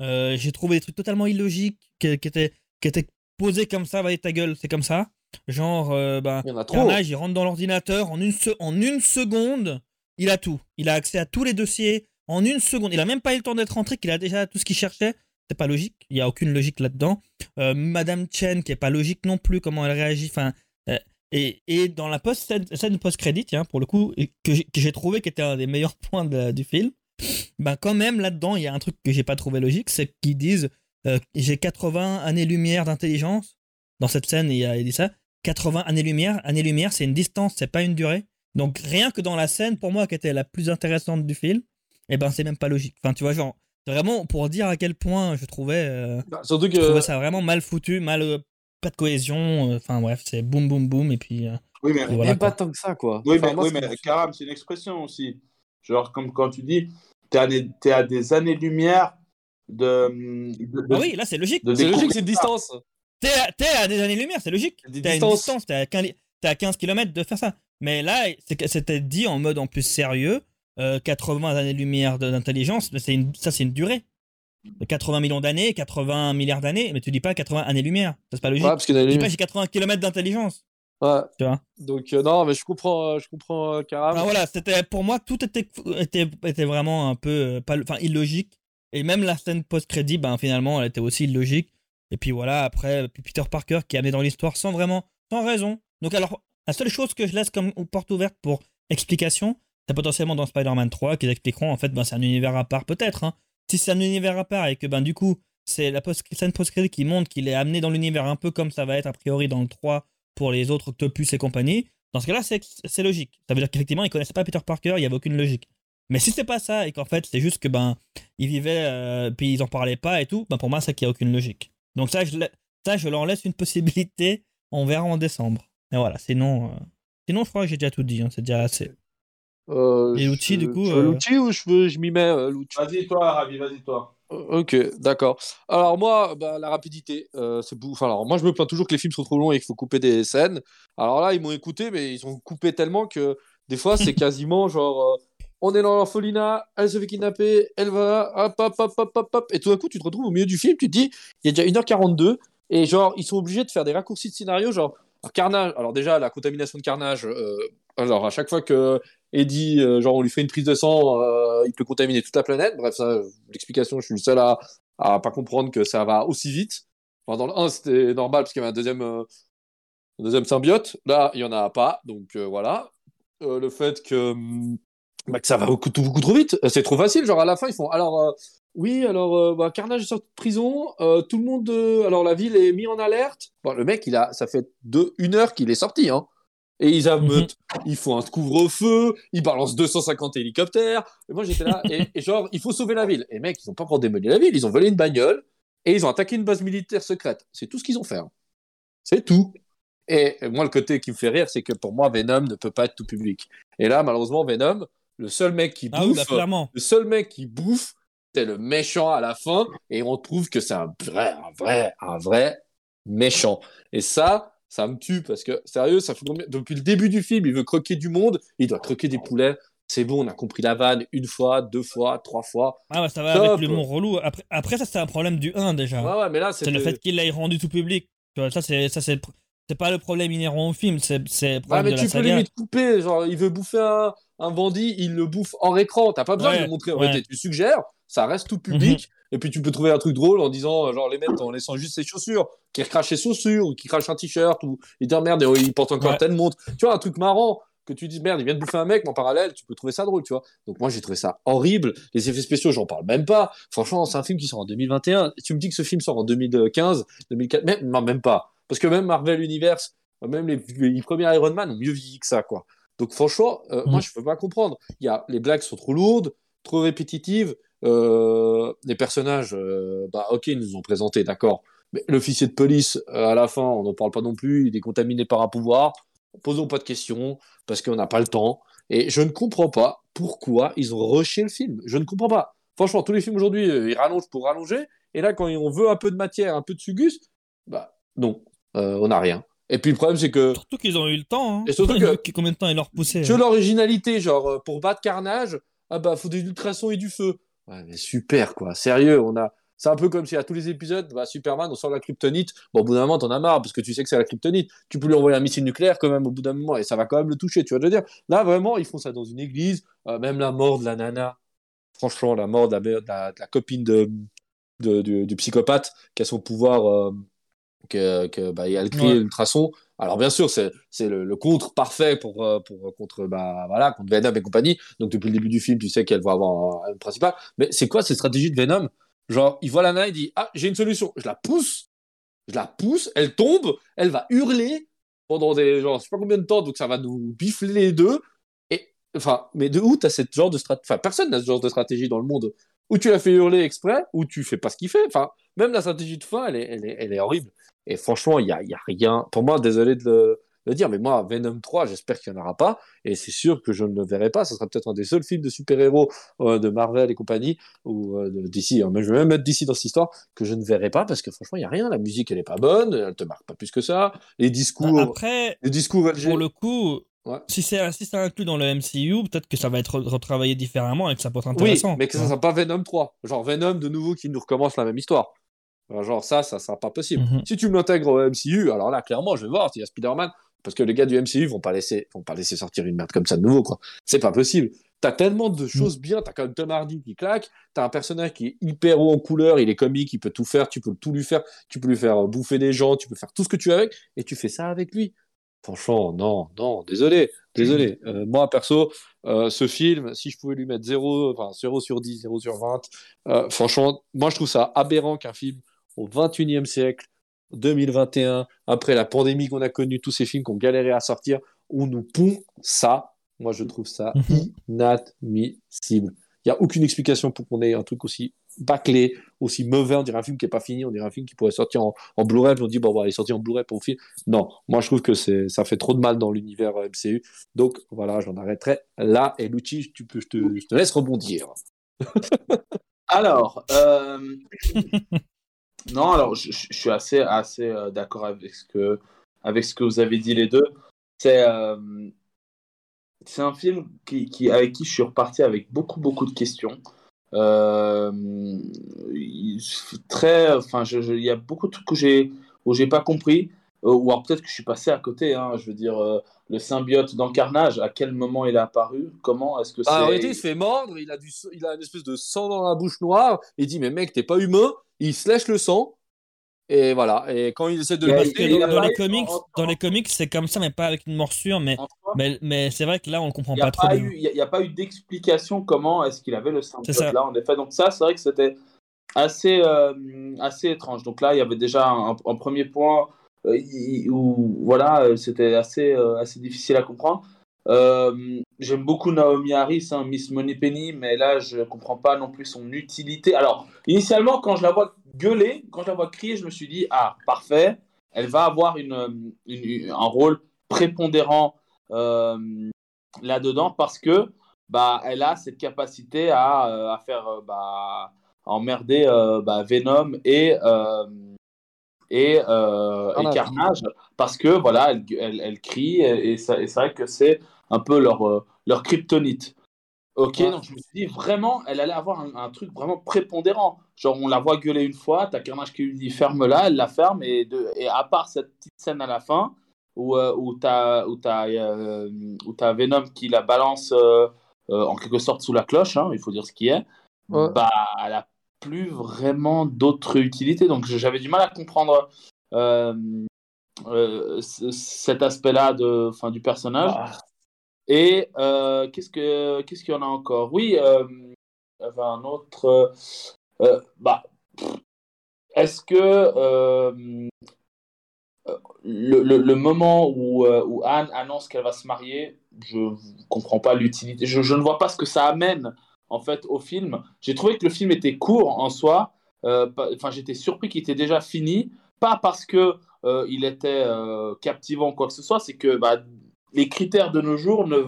Euh, j'ai trouvé des trucs totalement illogiques qui, qui étaient, qui étaient posés comme ça, va ta gueule, c'est comme ça. Genre, euh, bah, Il y en a trop. Carnage, il rentre dans l'ordinateur en une, se- en une seconde, il a tout. Il a accès à tous les dossiers en une seconde. Il a même pas eu le temps d'être rentré, qu'il a déjà tout ce qu'il cherchait. C'est pas logique. Il y a aucune logique là-dedans. Euh, Madame Chen, qui est pas logique non plus, comment elle réagit. Enfin, euh, et, et dans la post scène, post-crédit, tiens, pour le coup, que j'ai- trouvé qui était un des meilleurs <laughs> points du film, ben quand même là-dedans, il y a un truc que j'ai pas trouvé logique, c'est qu'ils disent euh, j'ai 80 années-lumière d'intelligence. Dans cette scène, il, a, dit ça. 80 années-lumière, années-lumière, c'est une distance, c'est pas une durée. Donc rien que dans la scène, pour moi, qui était la plus intéressante du film, eh ben c'est même pas logique. Enfin, tu vois, genre, vraiment pour dire à quel point je trouvais, euh, Bah, surtout je trouvais que. ça vraiment mal foutu, mal, euh, pas de cohésion. euh, Enfin bref, c'est boum boum boum et puis. euh, Oui, mais, Et voilà, même pas tant que ça, quoi. oui, Enfin, mais, moi, oui, c'est- mais Karam, c'est une expression aussi. Genre, comme quand tu dis, t'es à, des- à des années-lumière de, de, de- Ah oui, là c'est logique. C'est logique, c'est distance. T'es à, à des années-lumière, c'est logique. T'es à une distance, t'es à 15, t'es à 15 km de faire ça. Mais là, c'était dit en mode en plus sérieux. Euh, 80 années-lumière de- d'intelligence, mais c'est une- ça c'est une durée. 80 millions d'années, 80 milliards d'années, mais tu dis pas 80 années-lumière. Ça, C'est pas logique. Ouais, parce que tu dis pas j'ai 80 km d'intelligence. Ouais. Tu vois? Donc, euh, non, mais je comprends, euh, je comprends euh. Enfin, voilà, c'était pour moi tout était était, était vraiment un peu euh, pas, enfin illogique et même la scène post crédit ben finalement elle était aussi illogique. Et puis voilà, après, Peter Parker qui est amené dans l'histoire sans vraiment, sans raison. Donc alors, la seule chose que je laisse comme porte ouverte pour explication, c'est potentiellement dans Spider-Man 3 qu'ils expliqueront en fait, ben, c'est un univers à part peut-être. Hein. Si c'est un univers à part et que ben du coup, c'est la scène post qui montre qu'il est amené dans l'univers un peu comme ça va être a priori dans le 3 pour les autres Octopus et compagnie, dans ce cas-là, c'est logique. Ça veut dire qu'effectivement, ils connaissaient pas Peter Parker, il n'y avait aucune logique. Mais si c'est pas ça et qu'en fait c'est juste que ben ils vivaient euh, puis ils en parlaient pas et tout, ben pour moi c'est qu'il n'y a aucune logique. Donc ça je, ça je leur laisse une possibilité, on verra en décembre. Et voilà, sinon euh, sinon je crois que j'ai déjà tout dit, hein, c'est déjà assez. Euh, et l'outil du coup. L'outil ou je, je m'y mets Vas-y toi Ravi, vas-y toi. Ok, d'accord. Alors moi, bah, la rapidité, c'est enfin, alors moi je me plains toujours que les films sont trop longs et qu'il faut couper des scènes. Alors là, ils m'ont écouté, mais ils ont coupé tellement que des fois c'est <laughs> quasiment genre on est dans l'orphelinat, elle se fait kidnapper, elle va, hop, hop, hop, hop, hop, hop, et tout d'un coup, tu te retrouves au milieu du film, tu te dis, il y a déjà 1h42, et genre, ils sont obligés de faire des raccourcis de scénario, genre, Carnage, alors déjà, la contamination de Carnage, euh, alors à chaque fois que Eddie, euh, genre, on lui fait une prise de sang, euh, il peut contaminer toute la planète, bref, ça, l'explication, je suis le seul à, à pas comprendre que ça va aussi vite. Enfin, dans le 1, c'était normal, parce qu'il y avait un deuxième, un deuxième symbiote, là, il y en a pas, donc voilà. le fait que hum, bah, que ça va beaucoup, beaucoup trop vite. C'est trop facile. Genre à la fin, ils font alors euh, oui, alors euh, bah, Carnage est sorti de prison. Euh, tout le monde, alors la ville est mise en alerte. Bon, le mec, il a, ça fait deux, une heure qu'il est sorti, hein. Et ils ameutent, mhm. ils font un couvre-feu, ils balancent 250 hélicoptères. Et moi j'étais là, et, genre, il faut sauver la ville. Et mec, ils ont pas encore démoli la ville, ils ont volé une bagnole et ils ont attaqué une base militaire secrète. C'est tout ce qu'ils ont fait. Hein. C'est tout. Et moi, le côté qui me fait rire, c'est que pour moi, Venom ne peut pas être tout public. Et là, malheureusement, Venom, le seul mec qui ah bouffe, le seul mec qui bouffe, c'est le méchant à la fin, et on trouve que c'est un vrai, un vrai, un vrai méchant. Et ça, ça me tue parce que sérieux, ça fait depuis le début du film, il veut croquer du monde, il doit croquer des poulets. C'est bon, on a compris la vanne une fois, deux fois, trois fois. Ah ouais, ça va avec le mot relou. Après, après ça, c'est un problème du 1 déjà. Ouais, ouais, mais là, c'est le fait qu'il l'ait rendu tout public. Ça, c'est ça, c'est c'est pas le problème inhérent au film, c'est le problème mais tu peux limite couper, genre il veut bouffer un, un bandit, il le bouffe en écran, t'as pas besoin de le montrer en réalité, tu suggères, ça reste tout public, mhm. Et puis tu peux trouver un truc drôle en disant, genre les mettre en laissant juste ses chaussures, qui crache ses chaussures, ou qui crache un t-shirt, ou il dit merde, il porte encore telle montre, tu vois, un truc marrant, que tu dis merde, il vient de bouffer un mec, mais en parallèle, tu peux trouver ça drôle, tu vois. Donc moi, j'ai trouvé ça horrible. Les effets spéciaux, j'en parle même pas. Franchement, c'est un film qui sort en 2021. Tu me dis que ce film sort en 2015, 2004, même, non, même pas. Parce que même Marvel Universe, même les, premiers Iron Man ont mieux vieilli que ça, quoi. Donc franchement, euh, moi, mm. je peux pas comprendre. Il y a, les blagues sont trop lourdes, trop répétitives. Euh, les personnages, euh, bah ok, ils nous ont présenté, d'accord. Mais l'officier de police, à la fin, on n'en parle pas non plus. Il est contaminé par un pouvoir. Posons pas de questions parce qu'on n'a pas le temps. Et je ne comprends pas pourquoi ils ont rushé le film. Je ne comprends pas. Franchement, tous les films aujourd'hui, ils rallongent pour rallonger. Et là, quand on veut un peu de matière, un peu de sugus, bah non. Euh, on n'a rien. Et puis le problème, c'est que. Surtout qu'ils ont eu le temps. Hein. Et surtout <laughs> que. Combien de temps ils leur poussaient Que l'originalité, genre, euh, pour battre Carnage, ah bah, faut des ultrasons et du feu. Ouais, mais super, quoi. Sérieux, on a. C'est un peu comme si à tous les épisodes, bah, Superman, on sort la kryptonite. Bon, au bout d'un moment, t'en as marre parce que tu sais que c'est la kryptonite. Tu peux lui envoyer un missile nucléaire quand même au bout d'un moment et ça va quand même le toucher, tu vois, je veux dire. Là, vraiment, ils font ça dans une église. Euh, même la mort de la nana. Franchement, la mort de la, copine de, du, psychopathe qui a son pouvoir que, que bah, il a. Alors bien sûr, c'est le, contre parfait pour, euh, pour contre bah voilà contre Venom et compagnie. Donc depuis le début du film, tu sais qu'elle va avoir un, principal. Mais c'est quoi cette stratégie de Venom? Genre, il voit Lana, il dit ah j'ai une solution. Je la pousse, je la pousse, elle tombe, elle va hurler pendant des genre je sais pas combien de temps, donc ça va nous bifler les deux. Et enfin, mais de où t'as cette genre de stratégie Enfin, personne n'a ce genre de stratégie dans le monde. Ou tu la fais hurler exprès, ou tu fais pas ce qu'il fait. Enfin, même la stratégie de fin, elle est, elle est horrible. Et franchement, il n'y a, y a, rien. Pour moi, désolé de le, dire, mais moi, Venom 3, j'espère qu'il n'y en aura pas. Et c'est sûr que je ne le verrai pas. Ce sera peut-être un des seuls films de super-héros euh, de Marvel et compagnie, ou euh, d'ici. Hein. je vais même mettre d'ici dans cette histoire, que je ne verrai pas parce que franchement, il n'y a rien. La musique, elle n'est pas bonne. Elle te marque pas plus que ça. Les discours. Après, les discours pour le coup. Si c'est si ça inclus dans le MCU, peut-être que ça va être retravaillé différemment et que ça peut être intéressant. Oui, mais que ça ne sera pas Venom 3. Genre Venom de nouveau qui nous recommence la même histoire. Genre ça, ça sera pas possible. Mhm. Si tu me l'intègres au MCU, alors là, clairement, je vais voir s'il y a Spider-Man, parce que les gars du MCU vont pas laisser, vont pas laisser sortir une merde comme ça de nouveau, quoi. C'est pas possible. T'as tellement de choses bien, t'as quand même Tom Hardy qui claque, t'as un personnage qui est hyper haut en couleur, il est comique, il peut tout faire, tu peux tout lui faire, tu peux lui faire bouffer des gens, tu peux faire tout ce que tu veux avec, et tu fais ça avec lui. Franchement, non, non, désolé, désolé. Euh, moi, perso, euh, ce film, si je pouvais lui mettre 0, enfin 0 sur 10, 0 sur 20, euh, franchement, moi je trouve ça aberrant qu'un film au 21e siècle, 2021, après la pandémie qu'on a connue, tous ces films qu'on galérait à sortir, où nous pond ça moi, je trouve ça Mhm. inadmissible. Il n'y a aucune explication pour qu'on ait un truc aussi bâclé, aussi mauvais. On dirait un film qui n'est pas fini, on dirait un film qui pourrait sortir en, en Blu-ray, puis on dit, bon, bah, il est sorti en Blu-ray pour le film. Non, moi, je trouve que ça fait trop de mal dans l'univers euh, MCU. Donc, voilà, j'en arrêterai là. Et Lucci, tu peux, je, te, je te laisse rebondir. <laughs> Alors, euh, <laughs> non, alors je, suis assez, assez euh, d'accord avec ce que, avec ce que vous avez dit les deux. C'est, euh, c'est un film qui, qui, avec qui je suis reparti avec beaucoup, beaucoup de questions. Euh, il- très, enfin, il y a beaucoup de trucs que j'ai, où j'ai pas compris, ou alors peut-être que je suis passé à côté. hein, je veux dire, le symbiote d'encarnage, à quel moment il est apparu? Comment est-ce que c'est Bah, en réalité, il se fait mordre, il a, du, il a une espèce de sang dans la bouche noire. Il dit, mais mec, t'es pas humain. Il se lèche le sang. Et voilà. Et quand il essaie de le dans, a dans les comics, dans les comics, c'est comme ça, mais pas avec une morsure. Mais, mais, mais c'est vrai que là, on le comprend n'y pas trop il y a- pas eu d'explication comment est-ce qu'il avait le ça. là, en effet. Donc ça, c'est vrai que c'était assez, euh, assez étrange. Donc là, il y avait déjà un, un premier point euh, où voilà, euh, c'était assez, euh, assez difficile à comprendre. Euh, J'aime beaucoup Naomi Harris, hein, Miss Moneypenny, mais là, je comprends pas non plus son utilité. Alors, initialement, quand je la vois gueuler, quand je la vois crier, je me suis dit, ah, parfait, elle va avoir une, une- un rôle prépondérant euh, là-dedans parce que bah, elle a cette capacité à, euh, à faire bah, à emmerder bah, Venom et, et, euh, et Carnage. Parce que voilà, elle, elle, elle crie et, et c'est vrai que c'est un peu leur, euh, leur kryptonite. Ok, Ouais. donc je me suis dit vraiment, elle allait avoir un, un truc vraiment prépondérant. Genre, on la voit gueuler une fois, t'as Carnage qui lui dit ferme-la, elle la ferme, et, de, et à part cette petite scène à la fin où, euh, où t'as euh, Venom qui la balance euh, en quelque sorte sous la cloche, hein, il faut dire ce qui est, Ouais. bah, elle a plus vraiment d'autres utilités. Donc j'avais du mal à comprendre cet aspect-là du personnage. Ah. Et euh, qu'est-ce que qu'est-ce qu'il y en a encore? Oui, euh, un autre. euh, bah, est-ce que euh, le, le, le moment où, où Anne annonce qu'elle va se marier, je ne comprends pas l'utilité. Je, je ne vois pas ce que ça amène en fait au film. J'ai trouvé que le film était court en soi. Enfin, j'étais surpris qu'il était déjà fini, pas parce que il était captivant ou quoi que ce soit, c'est que bah, les critères de nos jours ne,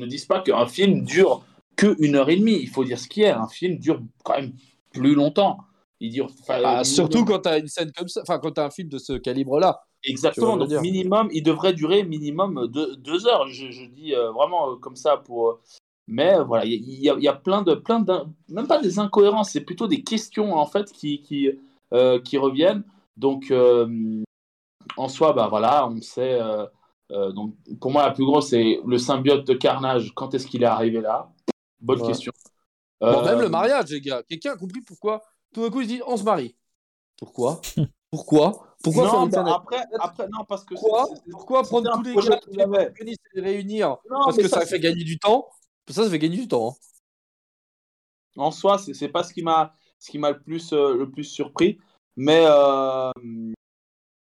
ne disent pas qu'un film dure que une heure et demie. Il faut dire ce qui est. Un film dure quand même plus longtemps. Il dure. euh, surtout quand tu as une scène comme ça, enfin, quand tu as un film de ce calibre-là. Exactement, donc dire. minimum, il devrait durer minimum deux, deux heures, je, je dis euh, vraiment euh, comme ça pour... euh, Mais euh, voilà, il y, a- y a plein de... Plein même pas des incohérences, c'est plutôt des questions en fait qui, qui, qui reviennent. Donc en soi, bah voilà, on sait... euh, donc pour moi, la plus grosse, c'est le symbiote de Carnage, quand est-ce qu'il est arrivé là? Bonne Ouais. question. Bon, Euh, même le mariage, les gars. Quelqu'un a compris pourquoi tout d'un coup il se dit on se marie. Pourquoi? <laughs> Pourquoi? Pourquoi faire non, une bah, scène après, après, non, parce que... Pourquoi Pourquoi prendre tous les gars qui se les réunir? Non, Parce que ça, ça, fait gagner du temps. Ça, ça fait gagner du temps. hein. en soi, c'est c'est pas ce qui m'a ce qui m'a le plus euh, le plus surpris, mais euh,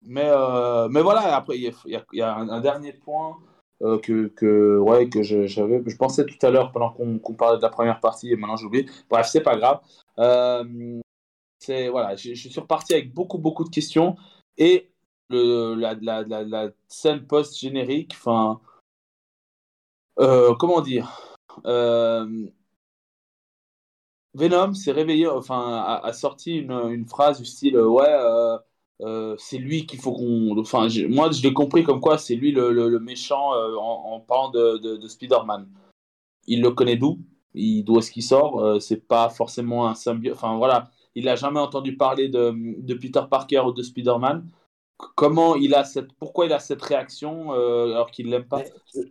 mais euh, mais voilà. Après, il y a, un, dernier point euh, que que ouais que je- j'avais, je pensais tout à l'heure pendant qu'on parlait de la première partie et maintenant j'oublie. Bref, c'est pas grave. Euh, c'est voilà, je, suis reparti avec beaucoup beaucoup de questions et le, la, la, scène post générique. Enfin, comment dire. Venom s'est réveillé, enfin, a, a sorti une, une phrase du style Ouais, euh, c'est lui qu'il faut qu'on. Enfin, moi, je l'ai compris comme quoi c'est lui le, le- le méchant euh, en, en parlant de, de, de Spider-Man. Il le connaît d'où? Il, D'où est-ce qu'il sort? Euh, C'est pas forcément un symbiote. Enfin, voilà. Il n'a jamais entendu parler de, de Peter Parker ou de Spider-Man. Comment il a cette. Pourquoi il a cette réaction euh, alors qu'il l'aime pas?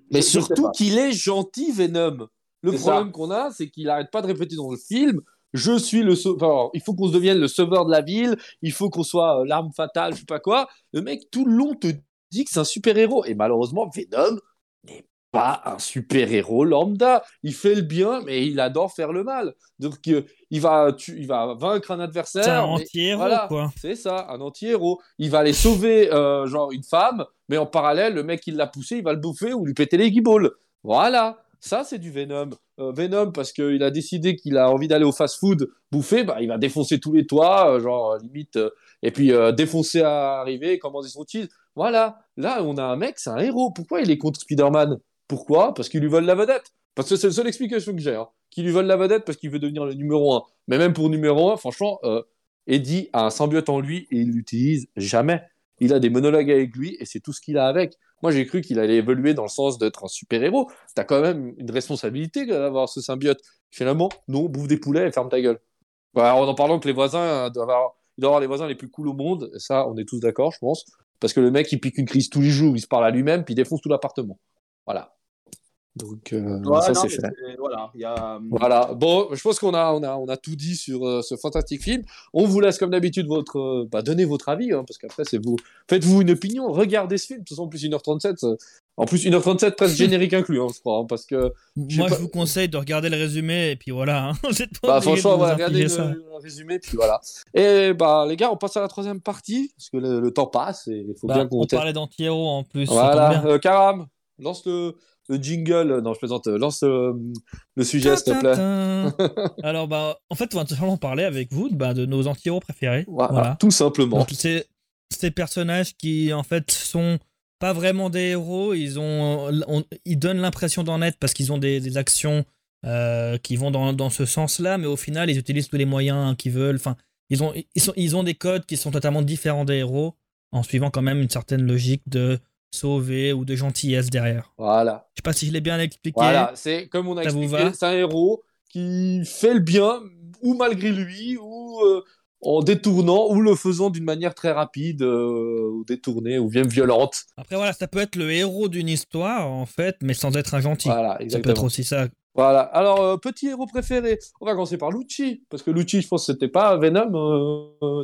Mais surtout qu'il est gentil, Venom. Le problème qu'on a, c'est qu'il arrête pas de répéter dans le film. Je suis le sauveur. il faut qu'on se devienne le sauveur de la ville. Il faut qu'on soit euh, l'arme fatale, je sais pas quoi. Le mec, tout le long, te dit que c'est un super héros. Et malheureusement, Venom n'est pas un super héros lambda. Il fait le bien, mais il adore faire le mal. Donc, euh, il va, tu- il va vaincre un adversaire. C'est un anti-héros, voilà. quoi. c'est ça, un anti-héros. Il va aller sauver, euh, genre, une femme, mais en parallèle, le mec qui l'a poussé, il va le bouffer ou lui péter les guibolles. Voilà, ça, c'est du Venom. Euh, Venom, parce qu'il a décidé qu'il a envie d'aller au fast-food bouffer, bah, il va défoncer tous les toits, euh, genre, euh, limite, et puis défoncer à arriver, commander son cheese. Voilà, là, on a un mec, c'est un héros. Pourquoi il est contre Spider-Man? Pourquoi? Parce qu'il lui vole la vedette. Parce que c'est la seule explication que j'ai. Hein. Lui vole la vedette parce qu'il veut devenir le numéro 1. Mais même pour numéro 1, franchement, Eddie a un symbiote en lui et il l'utilise jamais. Il a des monologues avec lui et c'est tout ce qu'il a avec. Moi, j'ai cru qu'il allait évoluer dans le sens d'être un super-héros. T'as quand même une responsabilité d'avoir ce symbiote. Finalement, non, bouffe des poulets et ferme ta gueule. Bah, en en parlant que les voisins euh, doivent avoir, les voisins les plus cool au monde. Ça, on est tous d'accord, je pense. Parce que le mec, il pique une crise tous les jours, il se parle à lui-même, puis il défonce tout l'appartement. Voilà. Donc, euh, Ouais, ça, c'est fait. Voilà, il y a. Voilà. Bon, je pense qu'on a, on a, on a tout dit sur euh, ce fantastique film. On vous laisse, comme d'habitude, votre, euh, bah, donner votre avis, hein, parce qu'après, c'est vous. Faites-vous une opinion, regardez ce film. De toute façon, en plus, 1h37. euh, En plus, 1h37, presque <laughs> générique inclus, hein, je crois, hein, parce que. Moi, pas- je vous conseille de regarder le résumé et puis voilà. hein. <laughs> Bah, franchement, ouais, regardez le, ça. le résumé, puis voilà. Et bah, les gars, on passe à la troisième partie, parce que le, le temps passe et il faut Bah, bien qu'on on parlait d'anti-héros en plus. Voilà, euh, Karam, lance le, le jingle. Non, je plaisante. Lance euh, le sujet, s'il te plaît. Alors, bah, en fait, on va tout simplement parler avec vous bah, de nos anti-héros préférés. Voilà, Voilà. tout simplement. Donc, c'est ces personnages qui, en fait, sont pas vraiment des héros. Ils, ont, on- ils donnent l'impression d'en être parce qu'ils ont des, des actions euh, qui vont dans, dans ce sens-là, mais au final, ils utilisent tous les moyens qu'ils veulent. Enfin, ils ont, ils, sont, ils ont des codes qui sont totalement différents des héros, en suivant quand même une certaine logique de sauver ou de gentillesse derrière. Voilà. Je sais pas si je l'ai bien expliqué. Voilà, c'est comme on a Ça expliqué, c'est un héros qui fait le bien, ou malgré lui, ou euh, en détournant, ou le faisant d'une manière très rapide, euh, ou détournée, ou bien violente. Après, voilà, ça peut être le héros d'une histoire, en fait, mais sans être un gentil. Voilà, ça peut exactement. être aussi ça. Voilà. Alors, euh, petit héros préféré. On va commencer par Lucci, parce que Lucci, je pense que c'était pas Venom,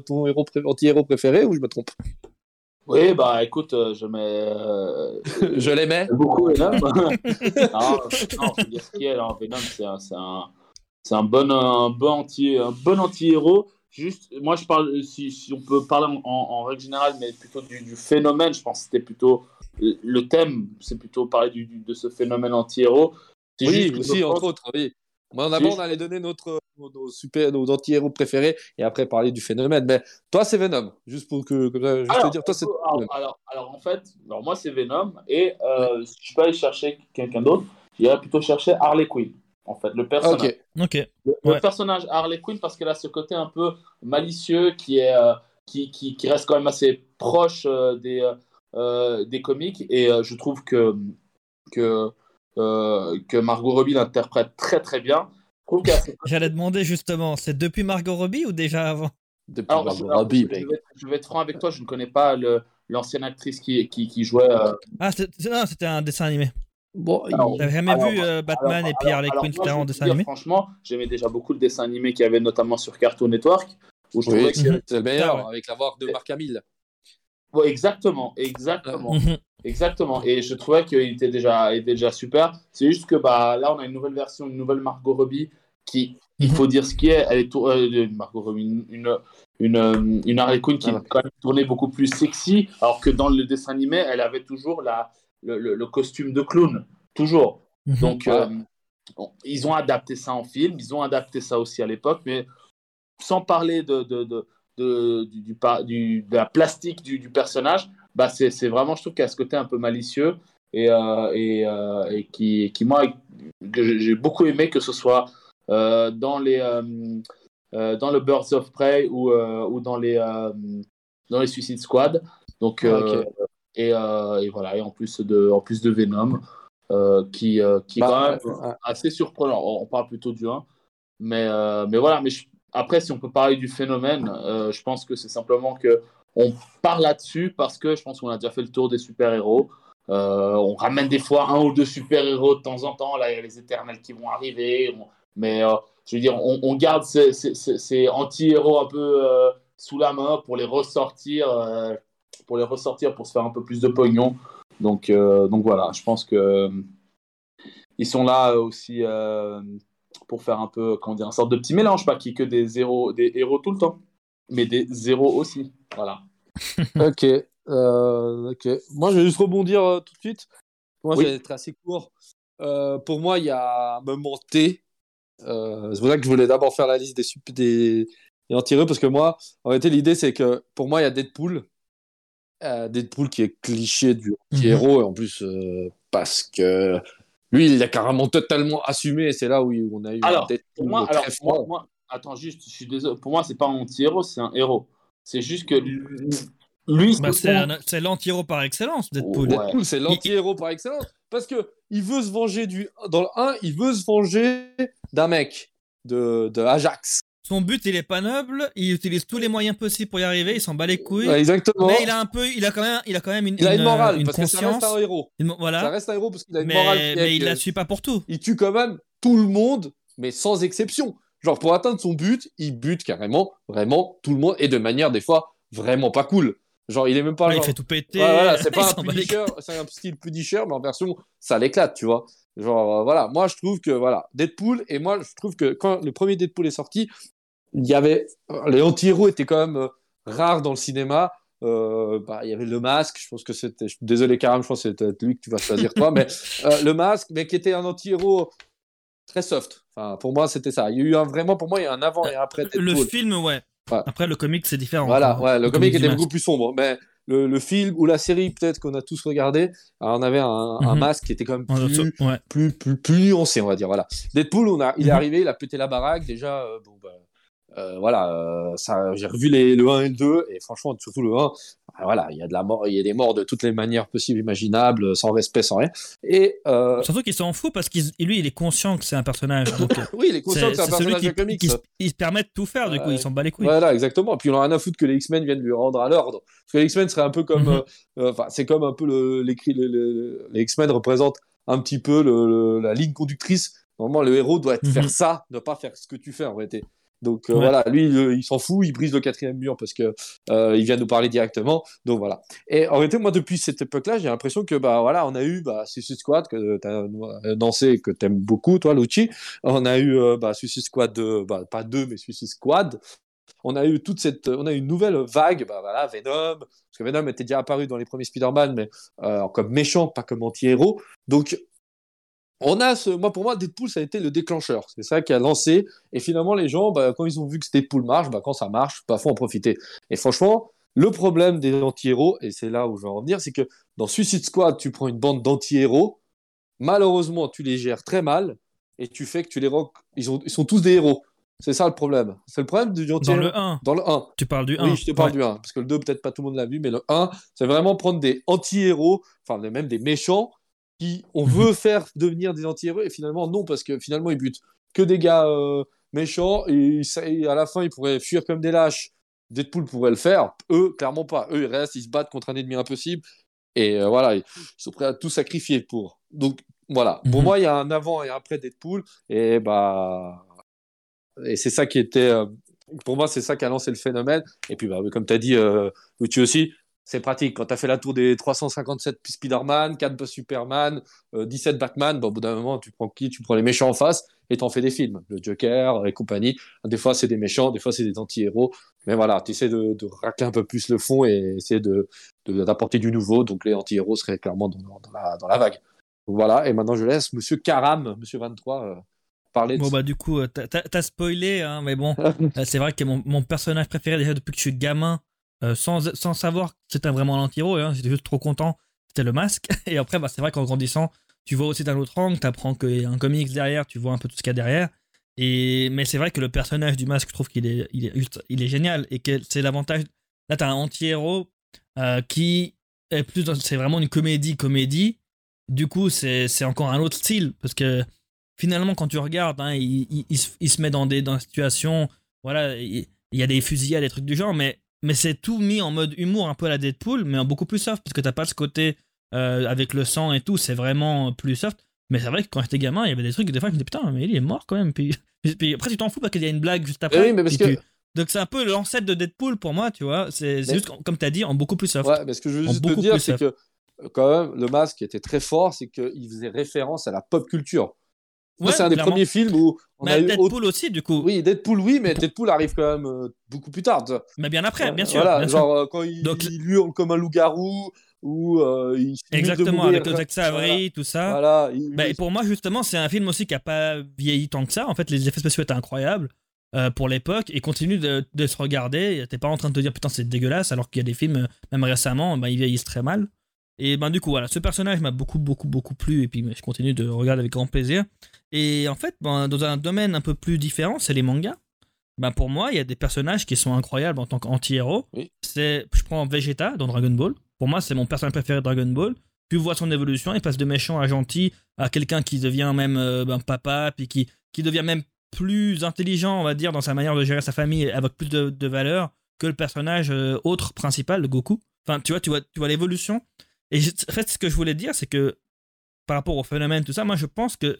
ton héros anti-héros préféré, ou je me trompe? Oui, bah écoute, euh, je mets. euh, <laughs> Je l'aimais. beaucoup Venom. <laughs> non, dire ce qu'il y a. alors, Venom, c'est un, c'est un, c'est un bon, un bon anti, un bon anti-héros. Juste, moi, je parle, si, si on peut parler en, en- en règle générale, mais plutôt du, du phénomène. Je pense que c'était plutôt le thème, c'est plutôt parler du, du- de ce phénomène anti-héros. C'est Oui, juste aussi, entre autres, oui. Moi, d'abord, Si. on allait donner notre, nos, nos super, nos anti-héros préférés et après parler du phénomène. Mais toi, c'est Venom. Juste pour que, comme ça, juste Alors, te dire, toi, c'est. alors, alors, alors, en fait, alors moi c'est Venom et euh, si je peux aller chercher quelqu'un d'autre, j'irais plutôt chercher Harley Quinn. En fait, le personnage. Ok. Ok. Le, le Ouais. personnage Harley Quinn parce qu'elle a ce côté un peu malicieux qui est euh, qui, qui, qui reste quand même assez proche euh, des euh, euh, des comics et euh, je trouve que que euh, que Margot Robbie l'interprète très très bien. <laughs> J'allais demander justement, c'est depuis Margot Robbie ou déjà avant? Depuis Alors, Margot alors, Robbie, je vais, être- je vais être franc avec toi, je ne connais pas l'ancienne actrice qui, qui, qui jouait. euh, Ah, c'était un dessin animé. Bon, T'avais jamais alors, vu euh, Batman alors, et puis Harley Quinn, je en dessin dire, animé? Franchement, j'aimais déjà beaucoup le dessin animé qu'il y avait notamment sur Cartoon Network. Où je oui, trouvais que <laughs> c'est le meilleur, ouais. avec la voix de Marc Hamill. Exactement, exactement, Mhm. exactement. Et je trouvais qu'il était déjà, il était déjà super. C'est juste que bah, là, on a une nouvelle version, une nouvelle Margot Robbie qui, il Mhm. faut dire ce qui est, elle est tour- euh, une Margot Robbie, une, une, une, euh, une Harley Quinn qui Ah est quand même tournée beaucoup plus sexy, alors que dans le dessin animé, elle avait toujours la, le, le- le costume de clown, toujours. Mhm. Donc, euh, bon, ils ont adapté ça en film, ils ont adapté ça aussi à l'époque, mais sans parler de, de, de, de, du, du du- de la plastique du, du personnage, bah c'est vraiment, je trouve qu'il y a ce côté un peu malicieux et, euh, et, euh, et qui, qui, moi, j'ai beaucoup aimé que ce soit euh, dans, les, dans le Birds of Prey ou, ou dans, les, dans les Suicide Squad. Donc, Ah, et, et voilà, et en plus de, en plus de Venom, qui, qui est Bah, quand même assez surprenant. On parle plutôt du 1. Mais, mais voilà, mais je- après, si on peut parler du phénomène, euh, je pense que c'est simplement que on parle là-dessus parce que je pense qu'on a déjà fait le tour des super-héros. Euh, on ramène des fois un ou deux super-héros de temps en temps. Là, il y a les éternels qui vont arriver. Mais euh, je veux dire, on, garde ces, ces, anti-héros un peu sous la main pour les ressortir, pour les ressortir, pour se faire un peu plus de pognon. Donc, donc voilà, je pense que ils sont là aussi pour faire un peu, comment dire, une sorte de petit mélange, pas qui que des, zéros, des héros tout le temps, mais des zéros aussi. Voilà. <laughs> ok. Euh, ok. Moi, je vais juste rebondir euh, tout de suite. Moi, je vais être assez court. Euh, pour moi, il y a un moment T. c'est pour ça que je voulais d'abord faire la liste des, des, des anti-héros, parce que moi, en réalité, l'idée, c'est que pour moi, il y a Deadpool. Deadpool qui est cliché du anti-héros, et en plus, parce que lui, il a carrément totalement assumé, et c'est là où on a eu alors, pour moi, alors, moi, attends, juste, je suis désolé. Pour moi, c'est pas un anti-héros, c'est un héros. C'est juste que lui, bah, c'est l'anti-héros par excellence, Deadpool. Deadpool, c'est l'anti-héros par excellence. Parce que il veut se venger du. Dans le 1, il veut se venger d'un mec, de, de, Ajax. Son but, il est pas noble, il utilise tous les moyens possibles pour y arriver, il s'en bat les couilles. exactement. Mais il a un peu, il a quand même, il a quand même une, il a une morale, parce que ça reste un héros. voilà. Ça reste un héros parce qu'il a une mais, morale. mais il la suit pas pour tout. Il tue quand même tout le monde, mais sans exception. Genre, pour atteindre son but, il bute carrément, vraiment tout le monde, et de manière, des fois, vraiment pas cool. Genre, il est même pas. il fait tout péter. voilà, c'est <laughs> pas un Punisher, c'est un style Punisher, mais en version, ça l'éclate, tu vois. Genre, euh, voilà, moi je trouve que, voilà, Deadpool, et moi je trouve que quand le premier Deadpool est sorti, il y avait. Les anti-héros étaient quand même euh, rares dans le cinéma. Euh, bah, il y avait le masque, je pense que c'était. Désolé, Karam, je pense que c'est lui que tu vas choisir toi, mais le masque, mais qui était un anti-héros très soft. Enfin, pour moi, c'était ça. Il y a eu un, vraiment, pour moi, il y a un avant et un après. Deadpool. Le film, ouais. Après, le comic, c'est différent. Voilà, ouais, le, comic, était beaucoup plus sombre. Mais le, le film ou la série, peut-être qu'on a tous regardé, on avait un, un, mhm. masque qui était quand même plus, plus, plus, plus, nuancé, on va dire. Voilà. Deadpool, on a, il est mhm. arrivé, il a pété la baraque. Déjà, euh, bon, bah, euh, voilà, euh, ça, j'ai revu les, le 1 et le 2, et franchement, surtout le 1, ah, voilà, il y a de la mort, il y a des morts de toutes les manières possibles, imaginables, sans respect, sans rien. Et euh... surtout qu'il s'en fout parce qu'il lui, il est conscient que c'est un personnage. Donc, <laughs> oui, il est conscient que c'est un personnage de comics. Il, se permet de tout faire, du coup, il s'en bat les couilles. Voilà, exactement. Et puis, il en a rien à foutre que les X-Men viennent lui rendre à l'ordre. Parce que les X-Men serait un peu comme, mhm. enfin, c'est comme un peu le, les, les X-Men représentent un petit peu le, la ligne conductrice. Normalement, le héros doit être, faire mhm. ça, ne pas faire ce que tu fais en réalité. Donc euh, voilà, lui, il, s'en fout, il brise le quatrième mur parce que euh, il vient nous parler directement. Donc voilà. Et en réalité, moi, depuis cette époque-là, j'ai l'impression que bah voilà, on a eu bah, Suicide Squad que tu as dansé et que t'aimes beaucoup, toi, Lucci. On a eu euh, bah, Suicide Squad 2, bah, pas deux, mais Suicide Squad. On a eu toute cette, on a eu une nouvelle vague, bah voilà, Venom, parce que Venom était déjà apparu dans les premiers Spider-Man, mais comme méchant, pas comme anti-héros. Donc on a ce, moi pour moi Deadpool ça a été le déclencheur, c'est ça qui a lancé et finalement les gens bah, quand ils ont vu que Deadpool marche, bah, quand ça marche, bah faut en profiter. Et franchement, le problème des anti-héros et c'est là où je veux en venir, c'est que dans Suicide Squad, tu prends une bande d'anti-héros, malheureusement, tu les gères très mal et tu fais que tu les rock, ils, ils sont tous des héros. C'est ça le problème. C'est le problème du Dans le 1. Dans le 1. Tu parles du 1. Oui, je te parle du 1. Parce que le 2, peut-être pas tout le monde l'a vu, mais le 1, c'est vraiment prendre des anti-héros, enfin même des méchants, qui on veut <laughs> faire devenir des anti-héros et finalement non parce que finalement ils butent que des gars euh, méchants et, à la fin ils pourraient fuir comme des lâches. Deadpool pourrait le faire, eux clairement pas. Eux ils restent, ils se battent contre un ennemi impossible et euh, voilà ils sont prêts à tout sacrifier pour. Donc voilà. Pour mhm. moi il y a un avant et un après Deadpool et bah et c'est ça qui était euh, pour moi, c'est ça qui a lancé le phénomène. Et puis, bah, comme tu as dit, tu aussi, c'est pratique. Quand tu as fait la tour des 357 Spider-Man, 4 Superman, 17 euh, Batman, bon, au bout d'un moment, tu prends qui? Tu prends les méchants en face et t'en fais des films. Le Joker et compagnie. Des fois, c'est des méchants, des fois, c'est des anti-héros. Mais voilà, tu essaies de, racler un peu plus le fond et essayer d'apporter de, du nouveau. Donc, les anti-héros seraient clairement dans, la, vague. voilà, et maintenant, je laisse Monsieur Karam, Monsieur 23, euh, parler de Bon, bah, du coup, euh, t'as as spoilé, hein, mais bon, <laughs> c'est vrai que mon, mon personnage préféré, déjà depuis que je suis gamin, euh, sans, sans savoir que c'était vraiment l'anti-héros, hein, j'étais juste trop content, c'était le masque. <laughs> Et après, bah, c'est vrai qu'en grandissant, tu vois aussi d'un autre angle, tu apprends qu'il y a un comics derrière, tu vois un peu tout ce qu'il y a derrière. Et, mais c'est vrai que le personnage du masque, je trouve qu'il est, il est, il est génial et que c'est l'avantage. Là, tu as un anti-héros euh, qui est plus. C'est vraiment une comédie-comédie. Du coup, c'est encore un autre style parce que finalement, quand tu regardes, hein, il, il, se met dans des, dans des situations. Voilà, il, y a des fusillades, des trucs du genre, mais mais c'est tout mis en mode humour un peu à la Deadpool, mais en beaucoup plus soft, parce que t'as pas ce côté euh, avec le sang et tout, c'est vraiment plus soft. Mais c'est vrai que quand j'étais gamin, il y avait des trucs, des fois, je me disais putain, mais il est mort quand même. Puis, puis après, tu t'en fous parce qu'il y a une blague juste après. Eh oui, mais parce puis que- tu- Donc c'est un peu l'ancêtre de Deadpool pour moi, tu vois. C'est Mais- juste, comme tu as dit, en beaucoup plus soft. Ouais, mais ce que je veux juste te dire, c'est que quand même, le masque était très fort, c'est qu'il faisait référence à la pop culture. Moi, Ouais, c'est un des premiers films où on Mais a eu Deadpool aussi, du coup. Oui, Deadpool, oui, mais Deadpool arrive quand même euh, beaucoup plus tard. Mais bien après, bien sûr. Voilà, bien sûr. genre euh, quand il, Donc- il hurle comme un loup-garou, ou euh, il de Exactement, avec le Zack Savary, tout ça. Voilà, il- Bah, et pour moi, justement, c'est un film aussi qui a pas vieilli tant que ça. En fait, les effets spéciaux étaient incroyables euh, pour l'époque et continuent de, de se regarder. T'es pas en train de te dire putain, c'est dégueulasse, alors qu'il y a des films, euh, même récemment, bah, ils vieillissent très mal. Et ben du coup, voilà, ce personnage m'a beaucoup, beaucoup, beaucoup plu et puis je continue de regarder avec grand plaisir. Et en fait, ben, dans un domaine un peu plus différent, c'est les mangas. Ben, pour moi, il y a des personnages qui sont incroyables en tant qu'anti-héros. Oui. C'est, je prends Vegeta dans Dragon Ball. Pour moi, c'est mon personnage préféré de Dragon Ball. Tu vois son évolution, il passe de méchant à gentil, à quelqu'un qui devient même euh, ben, papa, puis qui, qui devient même plus intelligent, on va dire, dans sa manière de gérer sa famille, avec plus de, de valeur que le personnage euh, autre principal, le Goku. Enfin, tu vois, tu vois, tu vois l'évolution. Et en fait, ce que je voulais dire, c'est que par rapport au phénomène, tout ça, moi, je pense que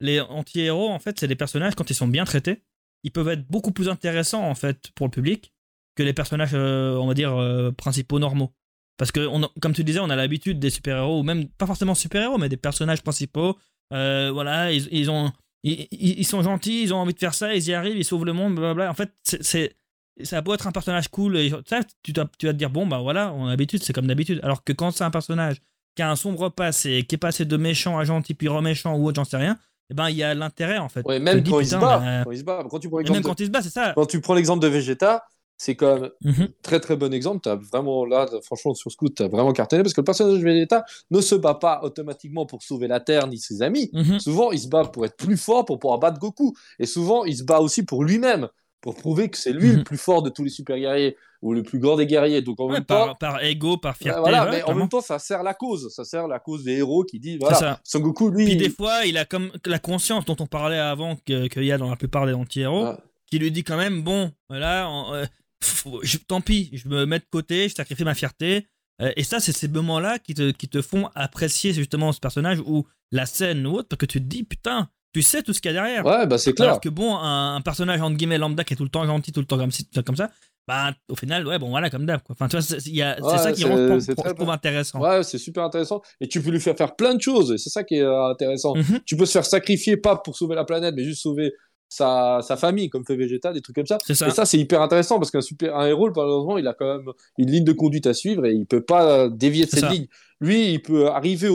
les anti-héros, en fait, c'est des personnages, quand ils sont bien traités, ils peuvent être beaucoup plus intéressants, en fait, pour le public que les personnages, euh, on va dire, euh, principaux normaux. Parce que, comme tu disais, on a l'habitude des super-héros, ou même pas forcément super-héros, mais des personnages principaux. euh, voilà, ils, ils ont, ils, sont gentils, ils ont envie de faire ça, ils y arrivent, ils sauvent le monde, blablabla. En fait, c'est, ça beau être un personnage cool, et ça, tu, tu vas te dire, bon, bah voilà, on a l'habitude, c'est comme d'habitude. Alors que quand c'est un personnage qui a un sombre passé, qui est passé de méchant à gentil, puis reméchant ou autre, j'en sais rien, eh ben, il y a l'intérêt, en fait. Ouais, même quand il se bat, quand tu prends l'exemple même de- quand il se bat, c'est ça. quand tu prends l'exemple de Vegeta, c'est quand même Mhm. très très bon exemple. Tu as vraiment là, franchement, sur Scoot, tu as vraiment cartonné parce que le personnage de Vegeta ne se bat pas automatiquement pour sauver la Terre ni ses amis. Mhm. Souvent, il se bat pour être plus fort, pour pouvoir battre Goku. Et souvent, il se bat aussi pour lui-même, pour prouver que c'est lui Mhm. le plus fort de tous les super guerriers ou le plus grand des guerriers. Donc en Ouais, même temps, par, par ego, par fierté. Ouais, voilà, ouais, mais en même temps, ça sert la cause. Ça sert la cause des héros qui dit C'est voilà, ça. Son Goku, lui. Puis des fois, il a comme la conscience dont on parlait avant que- qu'il y a dans la plupart des anti-héros, qui lui dit quand même bon, voilà, euh, pff, je- tant pis, je me mets de côté, je sacrifie ma fierté. Euh, et ça, c'est ces moments-là qui te, qui te font apprécier justement ce personnage ou la scène ou autre, parce que tu te dis putain, tu sais tout ce qu'il y a derrière. Ouais, bah c'est clair. Alors que bon, un, un personnage entre guillemets lambda qui est tout le temps gentil, tout le temps comme, comme ça, bah au final, ouais, bon voilà, comme d'hab. Enfin, tu vois, c'est Ouais, ça qui rend, je trouve- bon. intéressant. Ouais, c'est super intéressant. Et tu peux lui faire faire plein de choses. Et c'est ça qui est euh, intéressant. Mhm. Tu peux se faire sacrifier, pas pour sauver la planète, mais juste sauver sa, sa famille, comme fait Vegeta, des trucs comme ça. Et ça, c'est hyper intéressant parce qu'un super un héros, malheureusement, il a quand même une ligne de conduite à suivre et il peut pas euh, dévier de cette ça. ligne. Lui, il peut arriver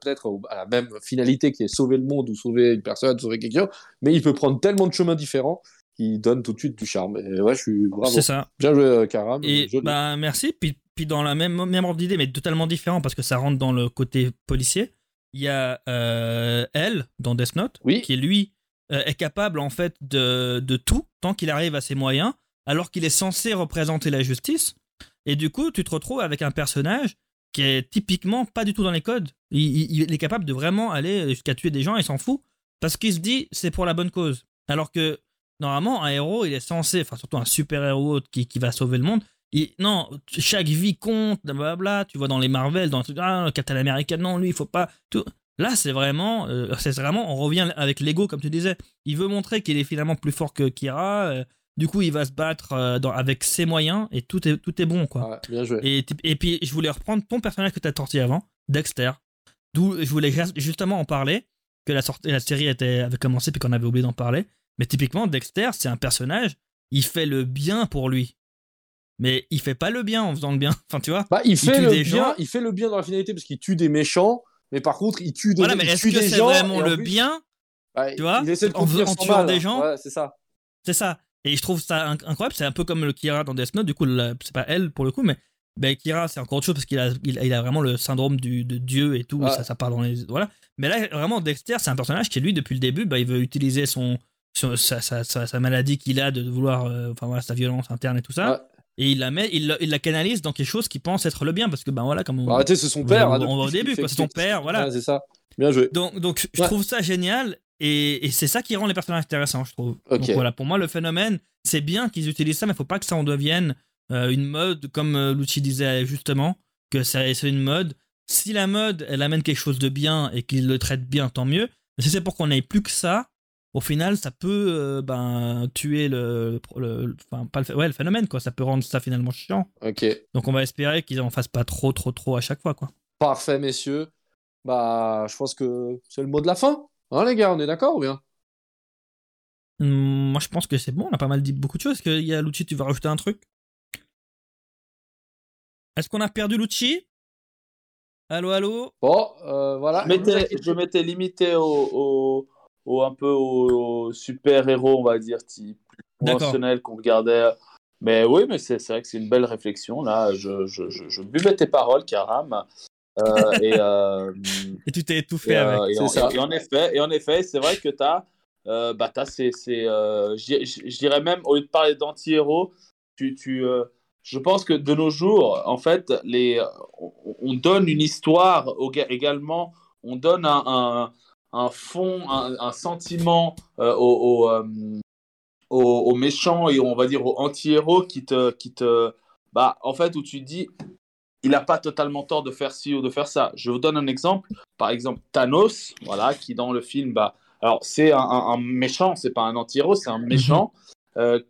peut-être à la même finalité qui est sauver le monde ou sauver une personne, sauver quelqu'un, mais il peut prendre tellement de chemins différents qui donnent tout de suite du charme. Et ouais, je suis bravo. C'est ça. Bien joué, euh, Karam. Et bah merci. Puis, puis dans la même, même ordre d'idée, mais totalement différent parce que ça rentre dans le côté policier. Il y a euh, elle dans Death Note, Oui. qui lui euh, est capable en fait de, de tout tant qu'il arrive à ses moyens, alors qu'il est censé représenter la justice. Et du coup, tu te retrouves avec un personnage qui est typiquement pas du tout dans les codes. Il, est capable de vraiment aller jusqu'à tuer des gens et s'en fout parce qu'il se dit c'est pour la bonne cause. Alors que normalement, un héros, il est censé, enfin surtout un super héros qui, qui va sauver le monde. non, chaque vie compte, blablabla. Tu vois dans les Marvel, dans ah, Captain America, non, lui, il faut pas. Tout. Là, c'est vraiment, euh, c'est vraiment, on revient avec l'ego, comme tu disais. Il veut montrer qu'il est finalement plus fort que Kira. euh, du coup, il va se battre euh, dans- avec ses moyens et tout est, tout est bon, quoi. Ouais, bien joué. Et, et puis, je voulais reprendre ton personnage que tu as sorti avant, Dexter. D'où je voulais justement en parler, que la, sortie, la série était, avait commencé puis qu'on avait oublié d'en parler. Mais typiquement, Dexter, c'est un personnage, il fait le bien pour lui. Mais il fait pas le bien en faisant le bien. <laughs> Enfin, tu vois Bah, il fait le bien, gens. il fait le bien dans la finalité parce qu'il tue des méchants, mais par contre, il tue des, Voilà, mais il est-ce tue que des c'est gens, vraiment le plus, bien bah, tu vois, il essaie de en en tuant mal, des hein. gens? Ouais, c'est ça. C'est ça. Et je trouve ça inc- incroyable. C'est un peu comme le Kira dans Death Note. Du coup, c'est pas elle pour le coup, mais ben, Kira, c'est encore autre chose parce qu'il a, il, il a vraiment le syndrome du, de Dieu et tout. Ouais. Ça, ça part dans les. Voilà. Mais là, vraiment, Dexter, c'est un personnage qui, lui, depuis le début, bah, il veut utiliser son, son- sa, sa, sa, sa maladie qu'il a de vouloir. euh, enfin, voilà, sa violence interne et tout ça. Ouais. Et il la met, il, la- il la canalise dans quelque chose qui pense être le bien parce que, ben voilà, comme on. Bah, arrêtez, c'est son on- père. on- hein, va au début, c'est son père, voilà. C'est ça. Bien joué. Donc, donc je Ouais. trouve ça génial et, et c'est ça qui rend les personnages intéressants, je trouve. Ok. Donc voilà, pour moi, le phénomène, c'est bien qu'ils utilisent ça, mais il faut pas que ça en devienne euh, une mode, comme euh, Lucci disait justement, que c'est une mode Si la mode, elle amène quelque chose de bien et qu'il le traite bien, tant mieux. Mais si c'est pour qu'on n'ait plus que ça, au final, ça peut euh, ben, tuer le, le- enfin, pas le, ph- ouais, le phénomène, quoi. Ça peut rendre ça finalement chiant. Ok. Donc on va espérer qu'ils en fassent pas trop, trop, trop à chaque fois, quoi. Parfait, messieurs. Bah, je pense que c'est le mot de la fin. Hein, les gars, on est d'accord ou bien? Moi, je pense que c'est bon. On a pas mal dit beaucoup de choses. Est-ce qu'il y a Lucci, tu vas rajouter un truc? Est-ce qu'on a perdu Lucci Allô, allô? Bon, euh, voilà. Je m'étais, je m'étais limité au, au, au- un peu aux super-héros, on va dire, type conventionnel qu'on regardait. Mais oui, mais c'est, c'est vrai que c'est une belle réflexion. Là, je, je, je, je buvais tes paroles, Karam. Euh, <laughs> et, euh, Et tu t'es étouffé et, euh, avec. et c'est en, ça. et en effet, et en effet, c'est vrai que tu as, euh, bah, t'as ces, ces, euh, je dirais même, au lieu de parler d'anti-héros, tu, tu, euh, je pense que de nos jours, en fait, les, on, on donne une histoire au- également, on donne un, un, un fond, un, un sentiment euh, aux, aux, euh, aux- aux méchants et on va dire aux anti-héros qui te, qui te, bah, en fait, où tu te dis, il n'a pas totalement tort de faire ci ou de faire ça. Je vous donne un exemple. Par exemple, Thanos, voilà, qui dans le film, bah, alors c'est un, un- un méchant, c'est pas un anti-héros, c'est un méchant. Euh,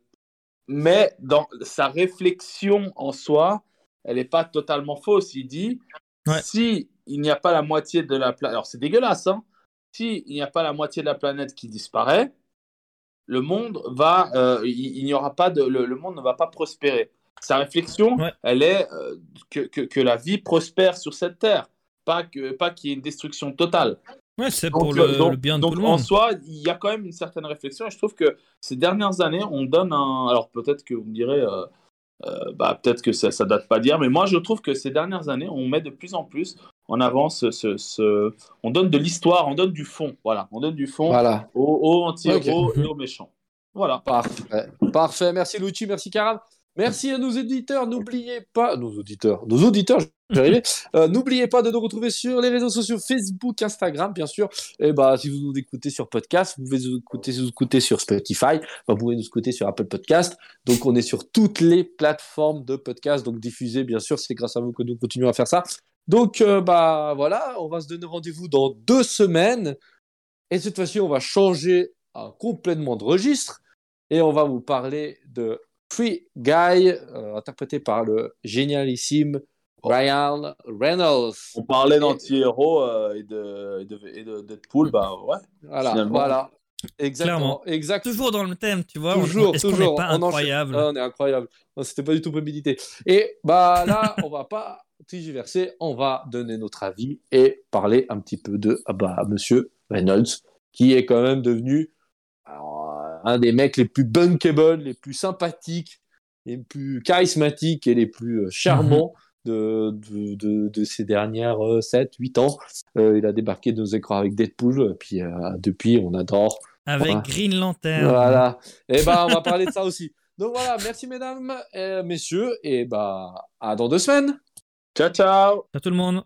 mais dans sa réflexion en soi, elle n'est pas totalement fausse. Il dit Ouais. si il n'y a pas la moitié de la planète, alors c'est dégueulasse, hein, si il n'y a pas la moitié de la planète qui disparaît, le monde va, euh, il, il n'y aura pas de, le, le monde ne va pas prospérer. Sa réflexion, Ouais. elle est euh, que, que, que la vie prospère sur cette terre, pas que pas qu'il y ait une destruction totale. Ouais, c'est pour le, donc- le bien de donc, tout le en monde. soi, il y a quand même une certaine réflexion et je trouve que ces dernières années, on donne un. Alors peut-être que vous me direz, euh, bah, peut-être que ça, ça date pas d'hier, mais moi je trouve que ces dernières années, on met de plus en plus en avant ce. ce- ce- On donne de l'histoire, on donne du fond. Voilà, on donne du fond Voilà. aux, aux anti-héros et aux méchants. Voilà. Parfait. Parfait. Merci Lucci, merci Karam. Merci à nos éditeurs. N'oubliez pas, nos auditeurs, nos auditeurs. Euh, N'oubliez pas de nous retrouver sur les réseaux sociaux Facebook, Instagram, bien sûr. Et bah, si vous nous écoutez sur podcast, vous pouvez nous écouter, sur Spotify. Vous pouvez nous écouter sur Apple Podcast. Donc, on est sur toutes les plateformes de podcast. Donc, diffusé, bien sûr. C'est grâce à vous que nous continuons à faire ça. Donc, euh, bah, voilà. On va se donner rendez-vous dans deux semaines. Et cette fois-ci, on va changer euh, complètement de registre et on va vous parler de Free Guy, euh, interprété par le génialissime Ryan Reynolds. On parlait d'anti-héros euh, et, de, et, de, et de Deadpool, bah ouais. Voilà, Finalement. voilà. Exactement, Clairement. exactement. Toujours dans le thème, tu vois. on- Toujours, toujours. pas On enchaîne. incroyable? Ah, on est incroyable. C'était pas du tout prémédité. Et bah là, on va pas tergiverser, on va donner notre avis et parler un petit peu de ah bah, Monsieur Reynolds, qui est quand même devenu alors, euh, un des mecs les plus bunkable, les plus sympathiques, les plus charismatiques et les plus euh, charmants. De, de, de, de ces dernières 7-8 ans. Euh, il a débarqué de nos écrans avec Deadpool, puis euh, depuis on adore Avec Voilà. Green Lantern. voilà. Et ben, on va parler de ça aussi. Donc voilà, merci mesdames et messieurs, et bah, à dans deux semaines. Ciao, ciao À tout le monde.